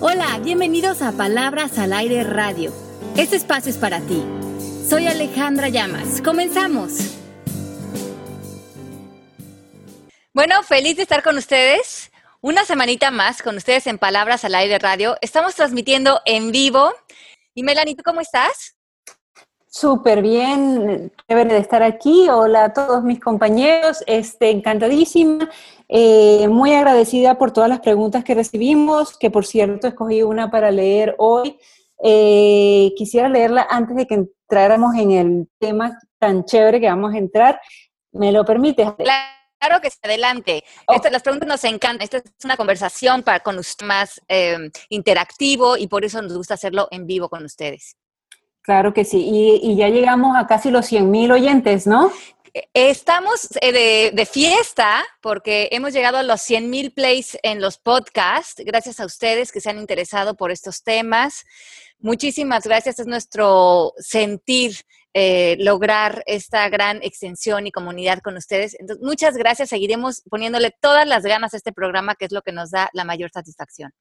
Hola, bienvenidos a Palabras al Aire Radio. Este espacio es para ti. Soy Alejandra Llamas. Comenzamos. Bueno, feliz de estar con ustedes. Una semanita más con ustedes en Palabras al Aire Radio. Estamos transmitiendo en vivo. Y Melanie, ¿tú cómo estás? Súper bien, chévere de estar aquí. Hola a todos mis compañeros, este, encantadísima, eh, muy agradecida por todas las preguntas que recibimos, que por cierto escogí una para leer hoy. Eh, quisiera leerla antes de que entráramos en el tema tan chévere que vamos a entrar. ¿Me lo permites? Claro que sí, adelante. las preguntas nos encantan. Esta es una conversación para, con usted más eh, interactivo y por eso nos gusta hacerlo en vivo con ustedes. Claro que sí. Y, ya llegamos a casi los 100 mil oyentes, ¿no? Estamos eh, de, fiesta porque hemos llegado a los 100 mil plays en los podcasts, gracias a ustedes que se han interesado por estos temas. Muchísimas gracias, es nuestro sentir eh, lograr esta gran extensión y comunidad con ustedes. Entonces, muchas gracias, seguiremos poniéndole todas las ganas a este programa, que es lo que nos da la mayor satisfacción.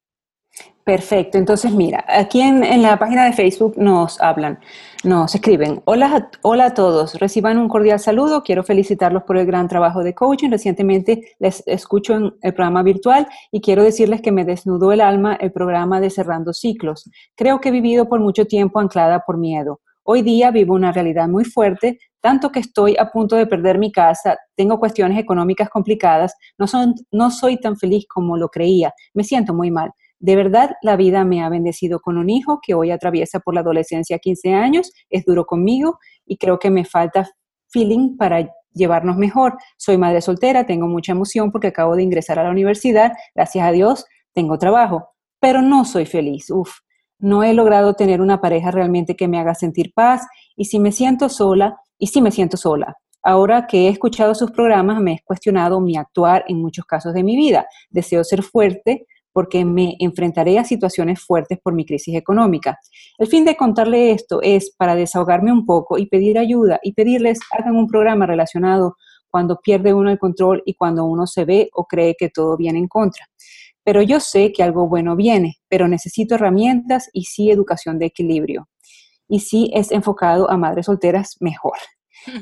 Perfecto, entonces mira, aquí en, la página de Facebook nos hablan, nos escriben, hola, hola a todos, reciban un cordial saludo, quiero felicitarlos por el gran trabajo de coaching, recientemente les escucho en el programa virtual y quiero decirles que me desnudó el alma el programa de Cerrando Ciclos. Creo que he vivido por mucho tiempo anclada por miedo. Hoy día vivo una realidad muy fuerte, tanto que estoy a punto de perder mi casa, tengo cuestiones económicas complicadas, no, son, no soy tan feliz como lo creía, me siento muy mal. De verdad, la vida me ha bendecido con un hijo que hoy atraviesa por la adolescencia a 15 años, es duro conmigo y creo que me falta feeling para llevarnos mejor. Soy madre soltera, tengo mucha emoción porque acabo de ingresar a la universidad, gracias a Dios tengo trabajo, pero no soy feliz. Uf, no he logrado tener una pareja realmente que me haga sentir paz y si me siento sola, y si me siento sola. Ahora que he escuchado sus programas, me he cuestionado mi actuar en muchos casos de mi vida. Deseo ser fuerte, porque me enfrentaré a situaciones fuertes por mi crisis económica. El fin de contarle esto es para desahogarme un poco y pedir ayuda y pedirles hagan un programa relacionado cuando pierde uno el control y cuando uno se ve o cree que todo viene en contra. Pero yo sé que algo bueno viene, pero necesito herramientas y sí educación de equilibrio. Y si es enfocado a madres solteras, mejor.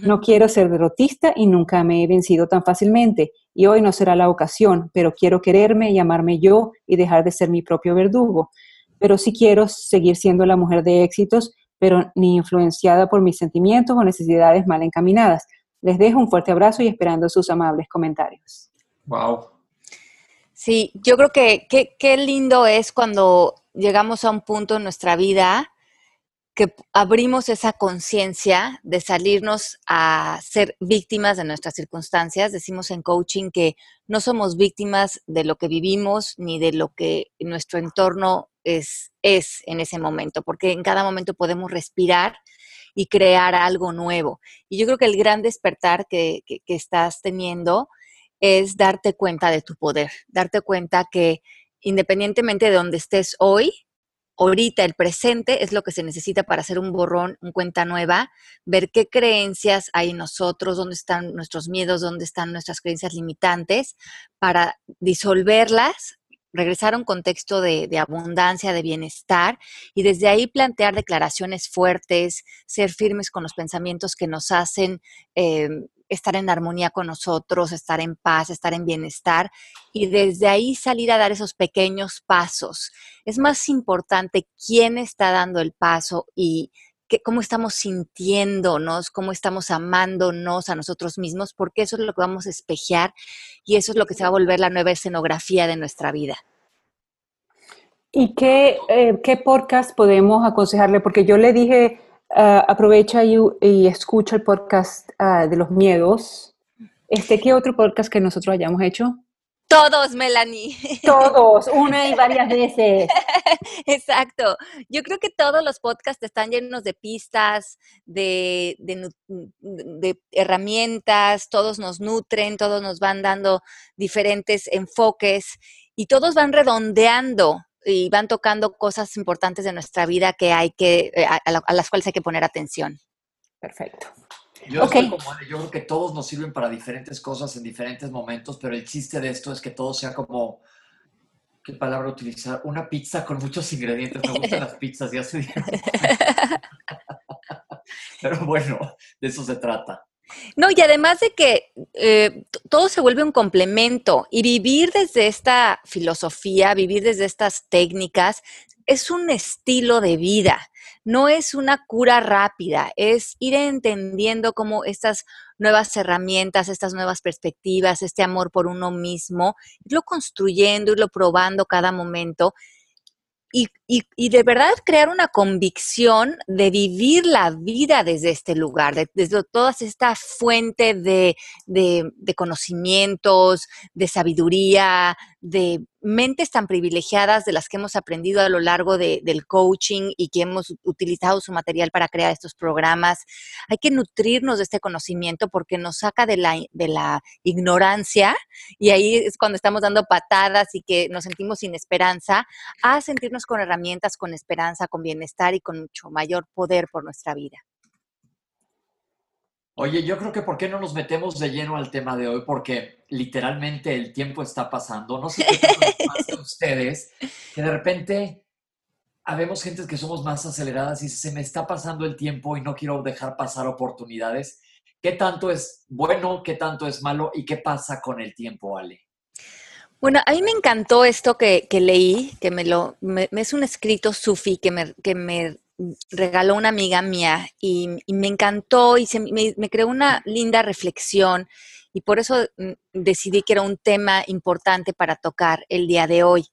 No quiero ser derrotista y nunca me he vencido tan fácilmente. Y hoy no será la ocasión, pero quiero quererme y amarme yo y dejar de ser mi propio verdugo. Pero sí quiero seguir siendo la mujer de éxitos, pero ni influenciada por mis sentimientos o necesidades mal encaminadas. Les dejo un fuerte abrazo y esperando sus amables comentarios. Wow. Sí, yo creo que qué lindo es cuando llegamos a un punto en nuestra vida que abrimos esa conciencia de salirnos a ser víctimas de nuestras circunstancias. Decimos en coaching que no somos víctimas de lo que vivimos ni de lo que nuestro entorno es, es en ese momento, porque en cada momento podemos respirar y crear algo nuevo. Y yo creo que el gran despertar que, que estás teniendo es darte cuenta de tu poder, darte cuenta que independientemente de donde estés hoy, ahorita, el presente, es lo que se necesita para hacer un borrón, un cuenta nueva, ver qué creencias hay en nosotros, dónde están nuestros miedos, dónde están nuestras creencias limitantes, para disolverlas, regresar a un contexto de, abundancia, de bienestar, y desde ahí plantear declaraciones fuertes, ser firmes con los pensamientos que nos hacen eh, estar en armonía con nosotros, estar en paz, estar en bienestar y desde ahí salir a dar esos pequeños pasos. Es más importante quién está dando el paso y cómo estamos sintiéndonos, cómo estamos amándonos a nosotros mismos, porque eso es lo que vamos a espejear y eso es lo que se va a volver la nueva escenografía de nuestra vida. ¿Y qué, eh, qué podcast podemos aconsejarle? Porque yo le dije Ah, aprovecha y, escucha el podcast ah, de los miedos. Este, ¿Qué otro podcast que nosotros hayamos hecho? Todos, Melanie. Todos, una y varias veces. Exacto. Yo creo que todos los podcasts están llenos de pistas, de, de, herramientas, todos nos nutren, todos nos van dando diferentes enfoques y todos van redondeando y van tocando cosas importantes de nuestra vida que hay que, eh, a, las cuales hay que poner atención. Perfecto. Yo, estoy como, yo creo que todos nos sirven para diferentes cosas en diferentes momentos, pero el chiste de esto es que todo sea como qué palabra utilizar, una pizza con muchos ingredientes. Me gustan las pizzas, ya se Pero bueno, de eso se trata. No, y además de que eh, todo se vuelve un complemento y vivir desde esta filosofía, vivir desde estas técnicas, es un estilo de vida, no es una cura rápida, es ir entendiendo cómo estas nuevas herramientas, estas nuevas perspectivas, este amor por uno mismo, irlo construyendo, irlo probando cada momento y, de verdad crear una convicción de vivir la vida desde este lugar, desde toda esta fuente de, de, conocimientos, de sabiduría, de mentes tan privilegiadas de las que hemos aprendido a lo largo del coaching y que hemos utilizado su material para crear estos programas. Hay que nutrirnos de este conocimiento porque nos saca de la, de la ignorancia y ahí es cuando estamos dando patadas y que nos sentimos sin esperanza, a sentirnos con herramientas, con esperanza, con bienestar y con mucho mayor poder por nuestra vida. Oye, yo creo que ¿por qué no nos metemos de lleno al tema de hoy? Porque literalmente el tiempo está pasando. No sé qué pasa a ustedes, que de repente habemos gente que somos más aceleradas y se me está pasando el tiempo y no quiero dejar pasar oportunidades. ¿Qué tanto es bueno, qué tanto es malo y qué pasa con el tiempo, Ale? Bueno, a mí me encantó esto que, leí, que me lo, es un escrito sufi que me, que me regaló una amiga mía y, me encantó y me, creó una linda reflexión y por eso mm, decidí que era un tema importante para tocar el día de hoy.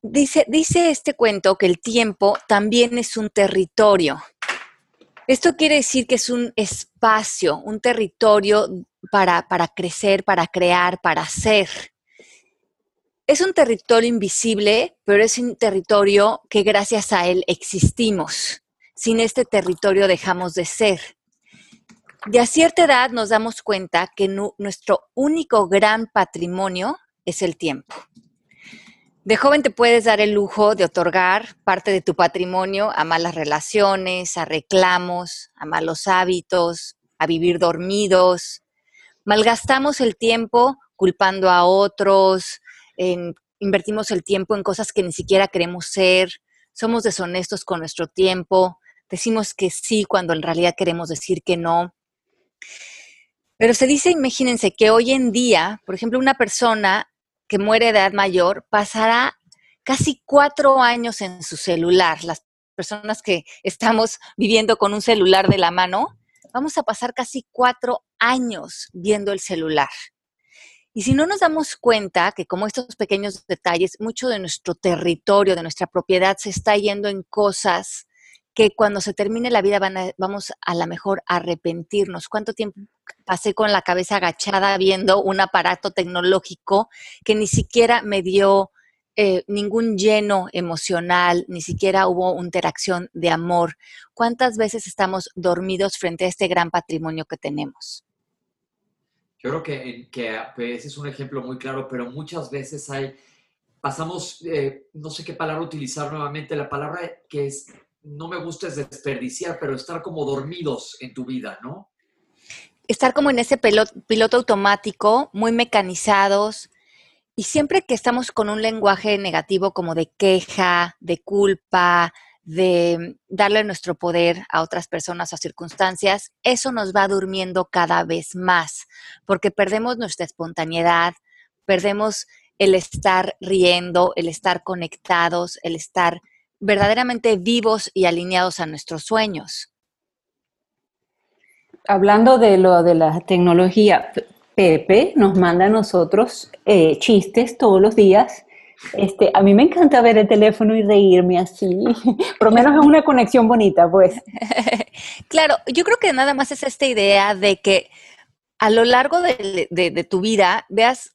Dice, dice este cuento que el tiempo también es un territorio. Esto quiere decir que es un espacio, un territorio para, para crecer, para crear, para ser es un territorio invisible, pero es un territorio que gracias a él existimos. Sin este territorio dejamos de ser. De a cierta edad nos damos cuenta que nuestro único gran patrimonio es el tiempo. De joven te puedes dar el lujo de otorgar parte de tu patrimonio a malas relaciones, a reclamos, a malos hábitos, a vivir dormidos. Malgastamos el tiempo culpando a otros, invertimos el tiempo en cosas que ni siquiera queremos ser, somos deshonestos con nuestro tiempo, decimos que sí cuando en realidad queremos decir que no. Pero se dice, imagínense, que hoy en día, por ejemplo, una persona que muere de edad mayor pasará casi cuatro años en su celular. Las personas que estamos viviendo con un celular de la mano, vamos a pasar casi cuatro años viendo el celular. Y si no nos damos cuenta que como estos pequeños detalles, mucho de nuestro territorio, de nuestra propiedad se está yendo en cosas que cuando se termine la vida vamos a lo mejor a arrepentirnos. ¿Cuánto tiempo pasé con la cabeza agachada viendo un aparato tecnológico que ni siquiera me dio eh, ningún lleno emocional, ni siquiera hubo interacción de amor? ¿Cuántas veces estamos dormidos frente a este gran patrimonio que tenemos? Yo creo que, que pues, ese es un ejemplo muy claro, pero muchas veces hay, pasamos, eh, no sé qué palabra utilizar nuevamente, la palabra que es, no me gusta es desperdiciar, pero estar como dormidos en tu vida, ¿no? Estar como en ese piloto automático, muy mecanizados, y siempre que estamos con un lenguaje negativo como de queja, de culpa, de darle nuestro poder a otras personas o circunstancias, eso nos va durmiendo cada vez más, porque perdemos nuestra espontaneidad, perdemos el estar riendo, el estar conectados, el estar verdaderamente vivos y alineados a nuestros sueños. Hablando de lo de la tecnología, Pepe nos manda a nosotros eh, chistes todos los días este, a mí me encanta ver el teléfono y reírme así. Por lo menos es una conexión bonita, pues. claro, yo creo que nada más es esta idea de que a lo largo de, tu vida veas,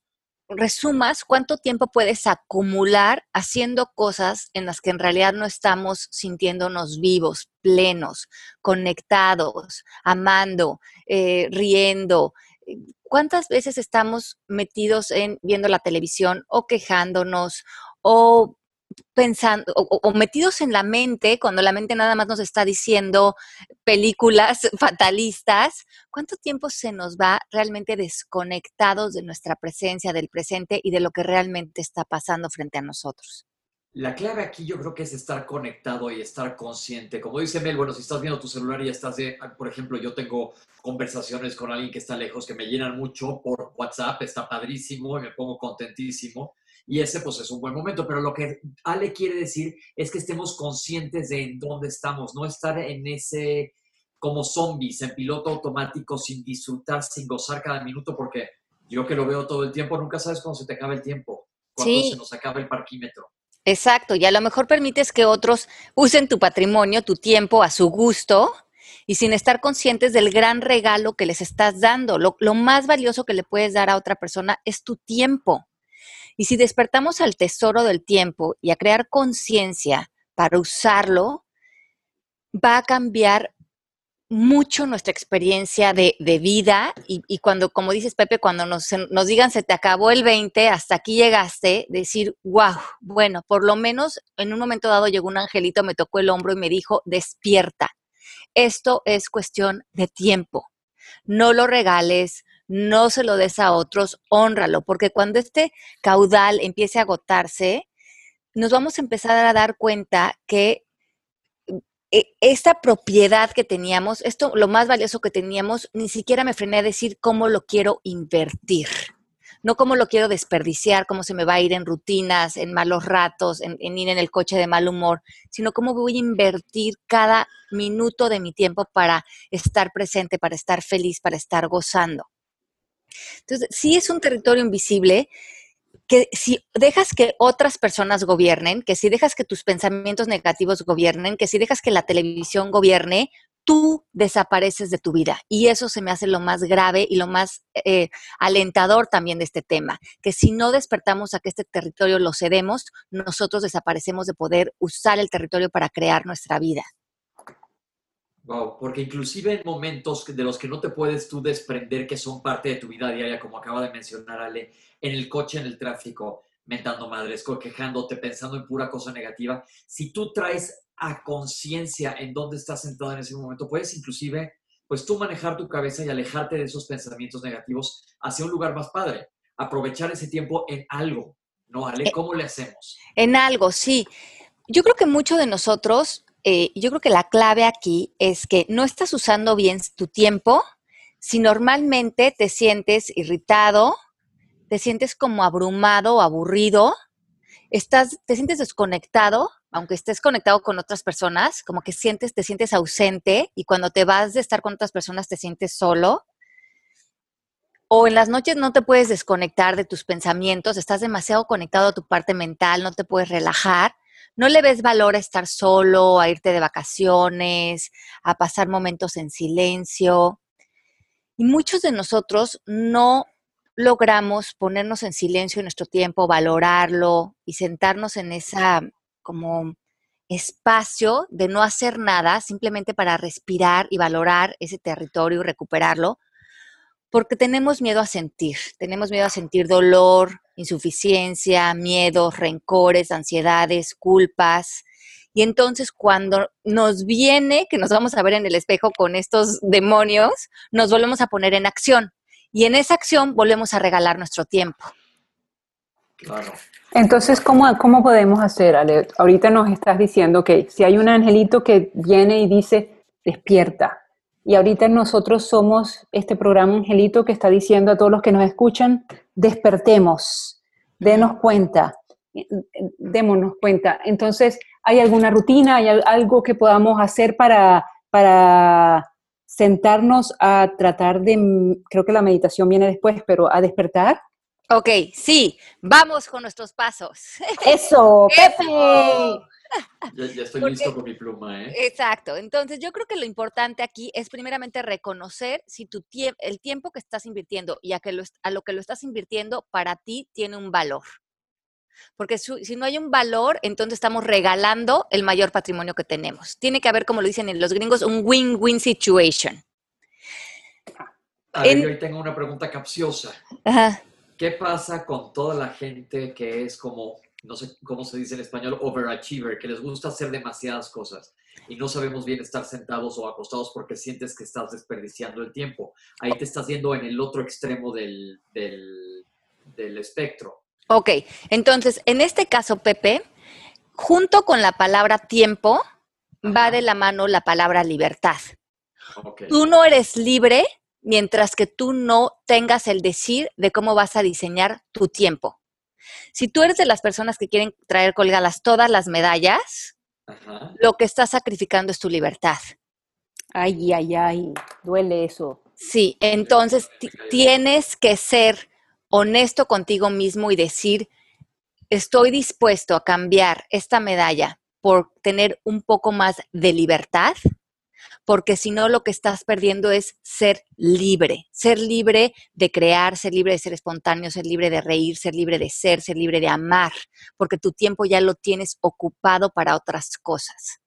resumas cuánto tiempo puedes acumular haciendo cosas en las que en realidad no estamos sintiéndonos vivos, plenos, conectados, amando, eh, riendo, ¿cuántas veces estamos metidos en viendo la televisión o quejándonos o pensando o, metidos en la mente, cuando la mente nada más nos está diciendo películas fatalistas, ¿cuánto tiempo se nos va realmente desconectados de nuestra presencia, del presente y de lo que realmente está pasando frente a nosotros? La clave aquí yo creo que es estar conectado y estar consciente. Como dice Mel, bueno, si estás viendo tu celular y estás, de, por ejemplo, yo tengo conversaciones con alguien que está lejos que me llenan mucho por WhatsApp, está padrísimo y me pongo contentísimo y ese pues es un buen momento, pero lo que Ale quiere decir es que estemos conscientes de en dónde estamos, no estar en ese como zombies, en piloto automático, sin disfrutar, sin gozar cada minuto, porque yo que lo veo todo el tiempo, nunca sabes cuándo se te acaba el tiempo, cuándo se nos acaba el parquímetro. Exacto, y a lo mejor permites que otros usen tu patrimonio, tu tiempo a su gusto y sin estar conscientes del gran regalo que les estás dando. Lo, más valioso que le puedes dar a otra persona es tu tiempo. Y si despertamos al tesoro del tiempo y a crear conciencia para usarlo, va a cambiar mucho nuestra experiencia de, vida y, cuando, como dices Pepe, cuando nos, nos, digan se te acabó el 20, hasta aquí llegaste, decir, wow, bueno, por lo menos en un momento dado llegó un angelito, me tocó el hombro y me dijo, despierta. Esto es cuestión de tiempo. No lo regales, no se lo des a otros, honralo, porque cuando este caudal empiece a agotarse, nos vamos a empezar a dar cuenta que esta propiedad que teníamos, esto lo más valioso que teníamos, ni siquiera me frené a decir cómo lo quiero invertir no cómo lo quiero desperdiciar, cómo se me va a ir en rutinas, en malos ratos, en, ir en el coche de mal humor, sino cómo voy a invertir cada minuto de mi tiempo para estar presente, para estar feliz, para estar gozando. Entonces, sí es un territorio invisible que si dejas que otras personas gobiernen, que si dejas que tus pensamientos negativos gobiernen, que si dejas que la televisión gobierne, tú desapareces de tu vida. Y eso se me hace lo más grave y lo más eh, alentador también de este tema, que si no despertamos a que este territorio lo cedemos, nosotros desaparecemos de poder usar el territorio para crear nuestra vida. Wow, porque inclusive en momentos de los que no te puedes tú desprender que son parte de tu vida diaria, como acaba de mencionar Ale, en el coche, en el tráfico, mentando madres, quejándote, pensando en pura cosa negativa, si tú traes a conciencia en dónde estás sentado en ese momento, puedes inclusive, pues tú manejar tu cabeza y alejarte de esos pensamientos negativos hacia un lugar más padre, aprovechar ese tiempo en algo, ¿no, Ale? Eh, ¿Cómo le hacemos? En algo, sí. Yo creo que muchos de nosotros eh, yo creo que la clave aquí es que no estás usando bien tu tiempo si normalmente te sientes irritado, te sientes como abrumado aburrido, estás, te sientes desconectado, aunque estés conectado con otras personas, como que sientes, te sientes ausente y cuando te vas de estar con otras personas te sientes solo. O en las noches no te puedes desconectar de tus pensamientos, estás demasiado conectado a tu parte mental, no te puedes relajar no le ves valor a estar solo, a irte de vacaciones, a pasar momentos en silencio. Y muchos de nosotros no logramos ponernos en silencio en nuestro tiempo, valorarlo y sentarnos en esa como espacio de no hacer nada, simplemente para respirar y valorar ese territorio y recuperarlo, porque tenemos miedo a sentir, tenemos miedo a sentir dolor, insuficiencia, miedos, rencores, ansiedades, culpas. Y entonces cuando nos viene, que nos vamos a ver en el espejo con estos demonios, nos volvemos a poner en acción. Y en esa acción volvemos a regalar nuestro tiempo. Claro. Entonces, ¿cómo, ¿cómo podemos hacer, Ale? Ahorita nos estás diciendo que si hay un angelito que viene y dice, despierta. Y ahorita nosotros somos este programa Angelito que está diciendo a todos los que nos escuchan, despertemos, denos cuenta, démonos cuenta. Entonces, ¿hay alguna rutina, hay algo que podamos hacer para, para sentarnos a tratar de, creo que la meditación viene después, pero a despertar? Ok, sí, vamos con nuestros pasos. Eso, Pepe. Ya, estoy listo con mi pluma, ¿eh? Exacto. Entonces, yo creo que lo importante aquí es primeramente reconocer si tu el tiempo que estás invirtiendo y a, que lo, a lo que lo estás invirtiendo para ti tiene un valor. Porque si no hay un valor, entonces estamos regalando el mayor patrimonio que tenemos. Tiene que haber, como lo dicen los gringos, un win-win situation. A ver, yo hoy tengo una pregunta capciosa. Ajá. ¿Qué pasa con toda la gente que es como no sé cómo se dice en español, overachiever, que les gusta hacer demasiadas cosas y no sabemos bien estar sentados o acostados porque sientes que estás desperdiciando el tiempo. Ahí te estás yendo en el otro extremo del, del, del espectro. Ok, entonces, en este caso, Pepe, junto con la palabra tiempo, va de la mano la palabra libertad. Tú no eres libre mientras que tú no tengas el decir de cómo vas a diseñar tu tiempo. Si tú eres de las personas que quieren traer colgadas todas las medallas, lo que estás sacrificando es tu libertad. Ay, ay, ay, duele eso. Sí, entonces tienes que ser honesto contigo mismo y decir, estoy dispuesto a cambiar esta medalla por tener un poco más de libertad porque si no lo que estás perdiendo es ser libre, ser libre de crear, ser libre de ser espontáneo, ser libre de reír, ser libre de ser, ser libre de amar, porque tu tiempo ya lo tienes ocupado para otras cosas.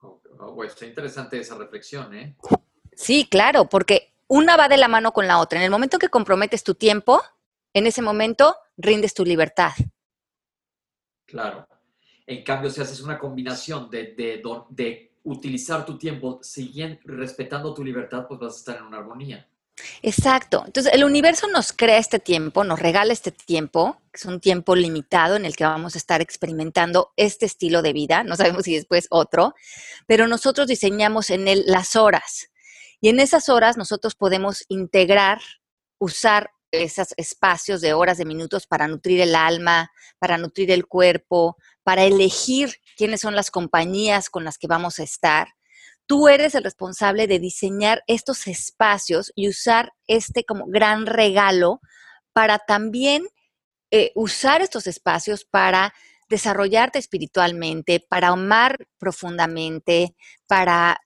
Oh, está interesante esa reflexión, ¿eh? Sí, claro, porque una va de la mano con la otra. En el momento que comprometes tu tiempo, en ese momento rindes tu libertad. Claro. En cambio, si haces una combinación de, de, de utilizar tu tiempo siguiendo, respetando tu libertad, pues vas a estar en una armonía. Exacto. Entonces, el universo nos crea este tiempo, nos regala este tiempo, que es un tiempo limitado en el que vamos a estar experimentando este estilo de vida, no sabemos si después otro, pero nosotros diseñamos en él las horas. Y en esas horas nosotros podemos integrar, usar esos espacios de horas, de minutos para nutrir el alma, para nutrir el cuerpo, para elegir quiénes son las compañías con las que vamos a estar. Tú eres el responsable de diseñar estos espacios y usar este como gran regalo para también eh, usar estos espacios para desarrollarte espiritualmente, para amar profundamente, para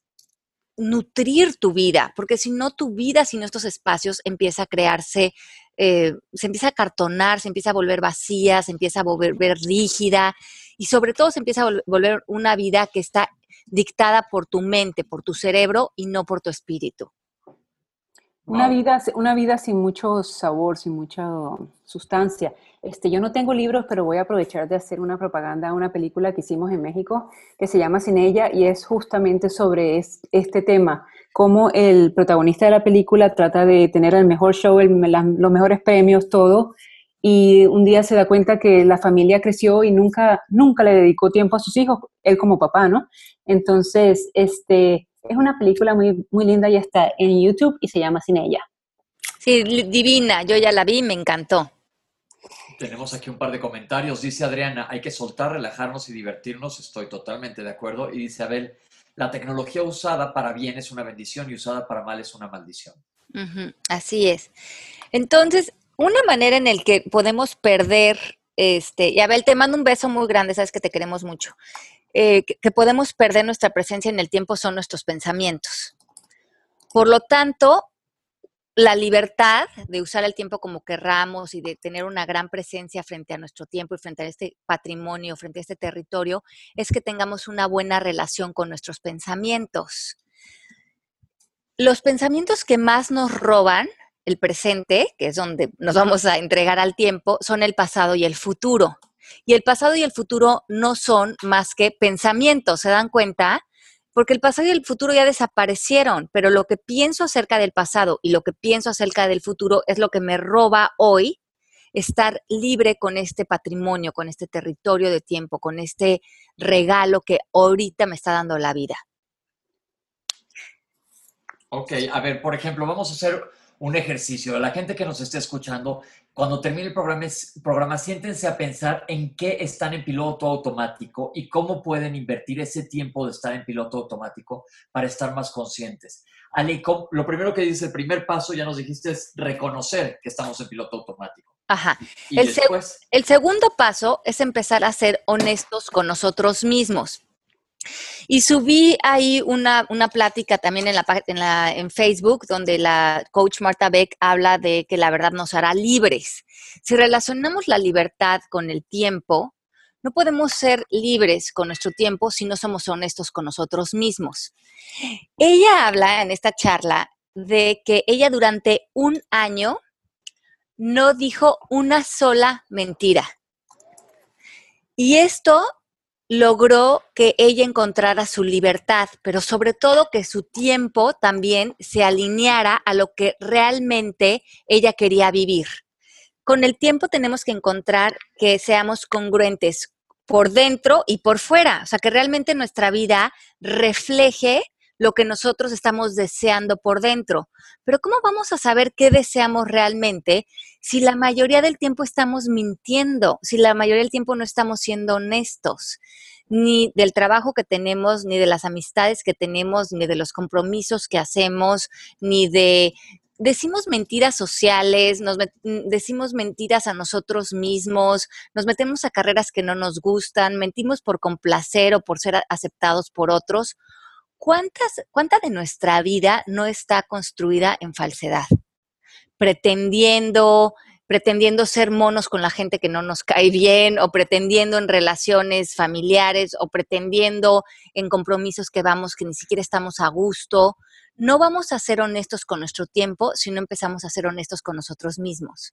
nutrir tu vida, porque si no, tu vida sin estos espacios empieza a crearse, eh, se empieza a cartonar, se empieza a volver vacía, se empieza a volver rígida y sobre todo se empieza a volver una vida que está dictada por tu mente, por tu cerebro y no por tu espíritu. Una vida, una vida sin mucho sabor, sin mucha sustancia. Este, yo no tengo libros, pero voy a aprovechar de hacer una propaganda a una película que hicimos en México que se llama Sin ella y es justamente sobre este tema, cómo el protagonista de la película trata de tener el mejor show, los mejores premios, todo, y un día se da cuenta que la familia creció y nunca, nunca le dedicó tiempo a sus hijos, él como papá, ¿no? Entonces, este, es una película muy, muy linda, ya está en YouTube y se llama Sin ella. Sí, divina, yo ya la vi, me encantó. Tenemos aquí un par de comentarios. Dice Adriana, hay que soltar, relajarnos y divertirnos. Estoy totalmente de acuerdo. Y dice Abel, la tecnología usada para bien es una bendición y usada para mal es una maldición. así es. Entonces, una manera en la que podemos perder, este, Abel, te mando un beso muy grande, sabes que te queremos mucho. Eh, que, podemos perder nuestra presencia en el tiempo son nuestros pensamientos. Por lo tanto, la libertad de usar el tiempo como querramos y de tener una gran presencia frente a nuestro tiempo y frente a este patrimonio, frente a este territorio, es que tengamos una buena relación con nuestros pensamientos. Los pensamientos que más nos roban el presente, que es donde nos vamos a entregar al tiempo, son el pasado y el futuro. Y el pasado y el futuro no son más que pensamientos, ¿se dan cuenta? Porque el pasado y el futuro ya desaparecieron, pero lo que pienso acerca del pasado y lo que pienso acerca del futuro es lo que me roba hoy estar libre con este patrimonio, con este territorio de tiempo, con este regalo que ahorita me está dando la vida. Ok, a ver, por ejemplo, vamos a hacer un ejercicio. La gente que nos esté escuchando, cuando termine el programa, programa, siéntense a pensar en qué están en piloto automático y cómo pueden invertir ese tiempo de estar en piloto automático para estar más conscientes. Ale, lo primero que dice, el primer paso, ya nos dijiste, es reconocer que estamos en piloto automático. Ajá. el, el segundo paso es empezar a ser honestos con nosotros mismos. Y subí ahí una, plática también en, la, en, en Facebook donde la coach Marta Beck habla de que la verdad nos hará libres. Si relacionamos la libertad con el tiempo, no podemos ser libres con nuestro tiempo si no somos honestos con nosotros mismos. Ella habla en esta charla de que ella durante un año no dijo una sola mentira. Y esto logró que ella encontrara su libertad, pero sobre todo que su tiempo también se alineara a lo que realmente ella quería vivir. Con el tiempo tenemos que encontrar que seamos congruentes por dentro y por fuera, o sea, que realmente nuestra vida refleje lo que nosotros estamos deseando por dentro. Pero ¿cómo vamos a saber qué deseamos realmente si la mayoría del tiempo estamos mintiendo, si la mayoría del tiempo no estamos siendo honestos? ni del trabajo que tenemos, ni de las amistades que tenemos, ni de los compromisos que hacemos, ni de decimos mentiras sociales, nos decimos mentiras a nosotros mismos, nos metemos a carreras que no nos gustan, mentimos por complacer o por ser aceptados por otros ¿cuántas, ¿cuánta de nuestra vida no está construida en falsedad? Pretendiendo, pretendiendo ser monos con la gente que no nos cae bien, o pretendiendo en relaciones familiares, o pretendiendo en compromisos que vamos que ni siquiera estamos a gusto. No vamos a ser honestos con nuestro tiempo si no empezamos a ser honestos con nosotros mismos.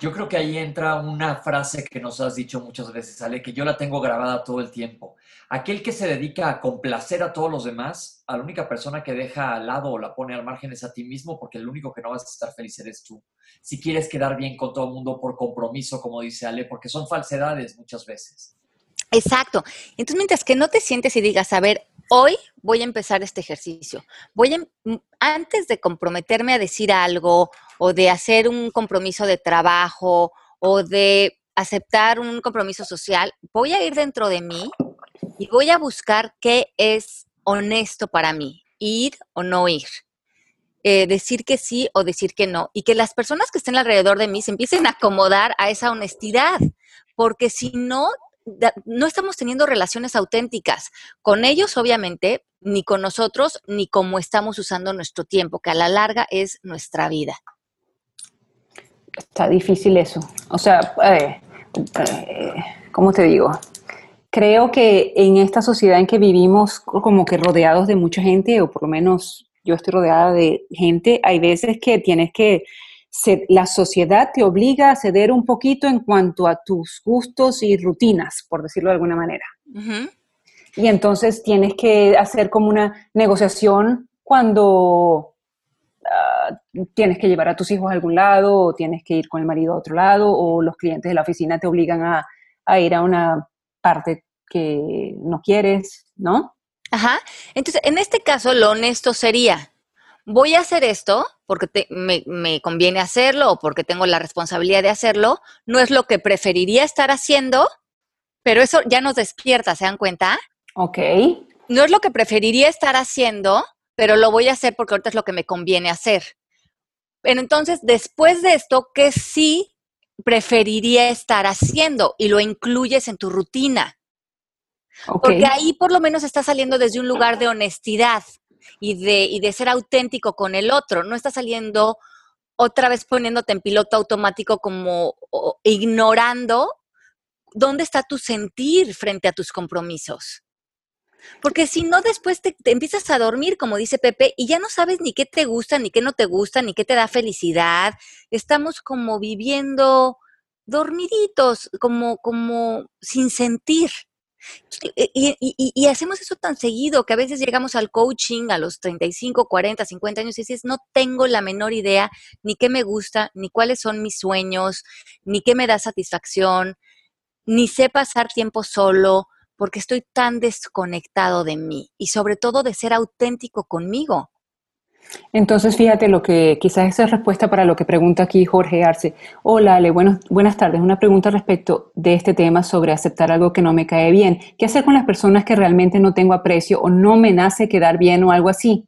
Yo creo que ahí entra una frase que nos has dicho muchas veces, Ale, que yo la tengo grabada todo el tiempo. Aquel que se dedica a complacer a todos los demás, a la única persona que deja al lado o la pone al margen es a ti mismo, porque el único que no vas a estar feliz eres tú. Si quieres quedar bien con todo el mundo por compromiso, como dice Ale, porque son falsedades muchas veces. Exacto. Entonces, mientras que no te sientes y digas, a ver, hoy voy a empezar este ejercicio. Voy a, antes de comprometerme a decir algo o de hacer un compromiso de trabajo o de aceptar un compromiso social, voy a ir dentro de mí y voy a buscar qué es honesto para mí, ir o no ir. Eh, decir que sí o decir que no, y que las personas que estén alrededor de mí se empiecen a acomodar a esa honestidad, porque si no, no estamos teniendo relaciones auténticas con ellos, obviamente, ni con nosotros, ni como estamos usando nuestro tiempo, que a la larga es nuestra vida. Está difícil eso. O sea, eh, eh, ¿cómo te digo? Creo que en esta sociedad en que vivimos como que rodeados de mucha gente, o por lo menos yo estoy rodeada de gente, hay veces que tienes que la sociedad te obliga a ceder un poquito en cuanto a tus gustos y rutinas, por decirlo de alguna manera. Y entonces tienes que hacer como una negociación cuando ah, tienes que llevar a tus hijos a algún lado o tienes que ir con el marido a otro lado o los clientes de la oficina te obligan a, a ir a una parte que no quieres, ¿no? Ajá. Entonces, en este caso, lo honesto sería, voy a hacer esto porque me, conviene hacerlo o porque tengo la responsabilidad de hacerlo, no es lo que preferiría estar haciendo, pero eso ya nos despierta, ¿se dan cuenta? Ok. No es lo que preferiría estar haciendo, pero lo voy a hacer porque ahorita es lo que me conviene hacer. Pero entonces, después de esto, ¿qué sí preferiría estar haciendo? Y lo incluyes en tu rutina. Porque ahí por lo menos está saliendo desde un lugar de honestidad y de, y de ser auténtico con el otro. No está saliendo otra vez poniéndote en piloto automático como ignorando dónde está tu sentir frente a tus compromisos. Porque si no, después te, empiezas a dormir, como dice Pepe, y ya no sabes ni qué te gusta, ni qué no te gusta, ni qué te da felicidad. Estamos como viviendo dormiditos, como, como sin sentir. Y, hacemos eso tan seguido que a veces llegamos al coaching a los 35, 40, 50 años y dices, no tengo la menor idea ni qué me gusta, ni cuáles son mis sueños, ni qué me da satisfacción, ni sé pasar tiempo solo porque estoy tan desconectado de mí y sobre todo de ser auténtico conmigo. Entonces, fíjate lo que quizás esa es respuesta para lo que pregunta aquí Jorge Arce. Hola, Ale, buenas tardes. Una pregunta respecto de este tema sobre aceptar algo que no me cae bien. ¿Qué hacer con las personas que realmente no tengo aprecio o no me nace quedar bien o algo así?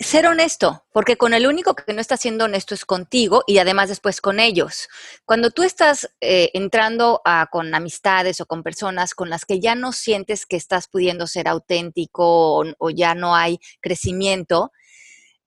Ser honesto, porque con el único que no está siendo honesto es contigo y además después con ellos. Cuando tú estás eh, entrando con amistades o con personas con las que ya no sientes que estás pudiendo ser auténtico o ya no hay crecimiento,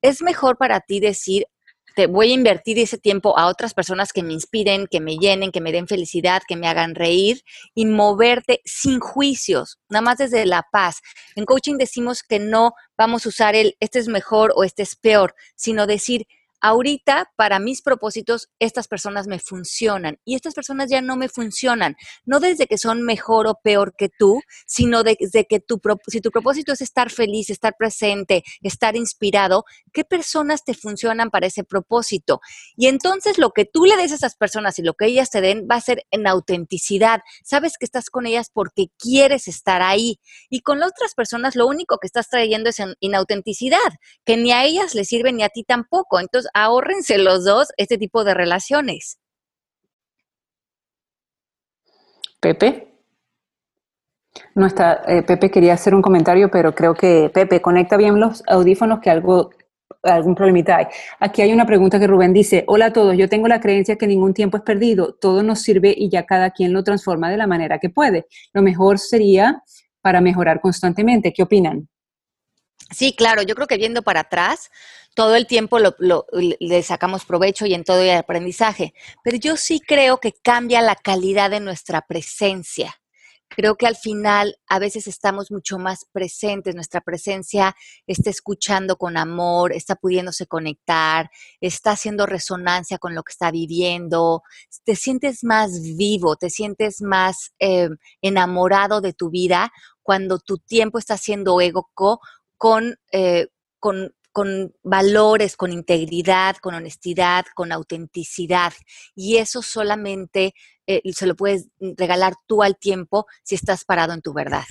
es mejor para ti decir, te voy a invertir ese tiempo a otras personas que me inspiren, que me llenen, que me den felicidad, que me hagan reír y moverte sin juicios, nada más desde la paz. En coaching decimos que no vamos a usar el este es mejor o este es peor, sino decir, ahorita para mis propósitos estas personas me funcionan y estas personas ya no me funcionan, no desde que son mejor o peor que tú, sino desde que tu, si tu propósito es estar feliz, estar presente, estar inspirado, ¿qué personas te funcionan para ese propósito? Y entonces lo que tú le des a esas personas y lo que ellas te den va a ser en autenticidad. Sabes que estás con ellas porque quieres estar ahí y con las otras personas lo único que estás trayendo es inautenticidad, que ni a ellas les sirve ni a ti tampoco. Entonces, ahórrense los dos este tipo de relaciones. Pepe. No está, eh, Pepe quería hacer un comentario, pero creo que Pepe conecta bien los audífonos que algo algún problemita hay. Aquí hay una pregunta que Rubén dice, hola a todos, yo tengo la creencia que ningún tiempo es perdido, todo nos sirve y ya cada quien lo transforma de la manera que puede. Lo mejor sería para mejorar constantemente. ¿Qué opinan? Sí, claro, yo creo que viendo para atrás, todo el tiempo le sacamos provecho y en todo el aprendizaje, pero yo sí creo que cambia la calidad de nuestra presencia. Creo que al final a veces estamos mucho más presentes, nuestra presencia está escuchando con amor, está pudiéndose conectar, está haciendo resonancia con lo que está viviendo, te sientes más vivo, te sientes más eh, enamorado de tu vida cuando tu tiempo está siendo egoco con, eh, con, con valores, con integridad, con honestidad, con autenticidad. Y eso solamente eh, se lo puedes regalar tú al tiempo si estás parado en tu verdad.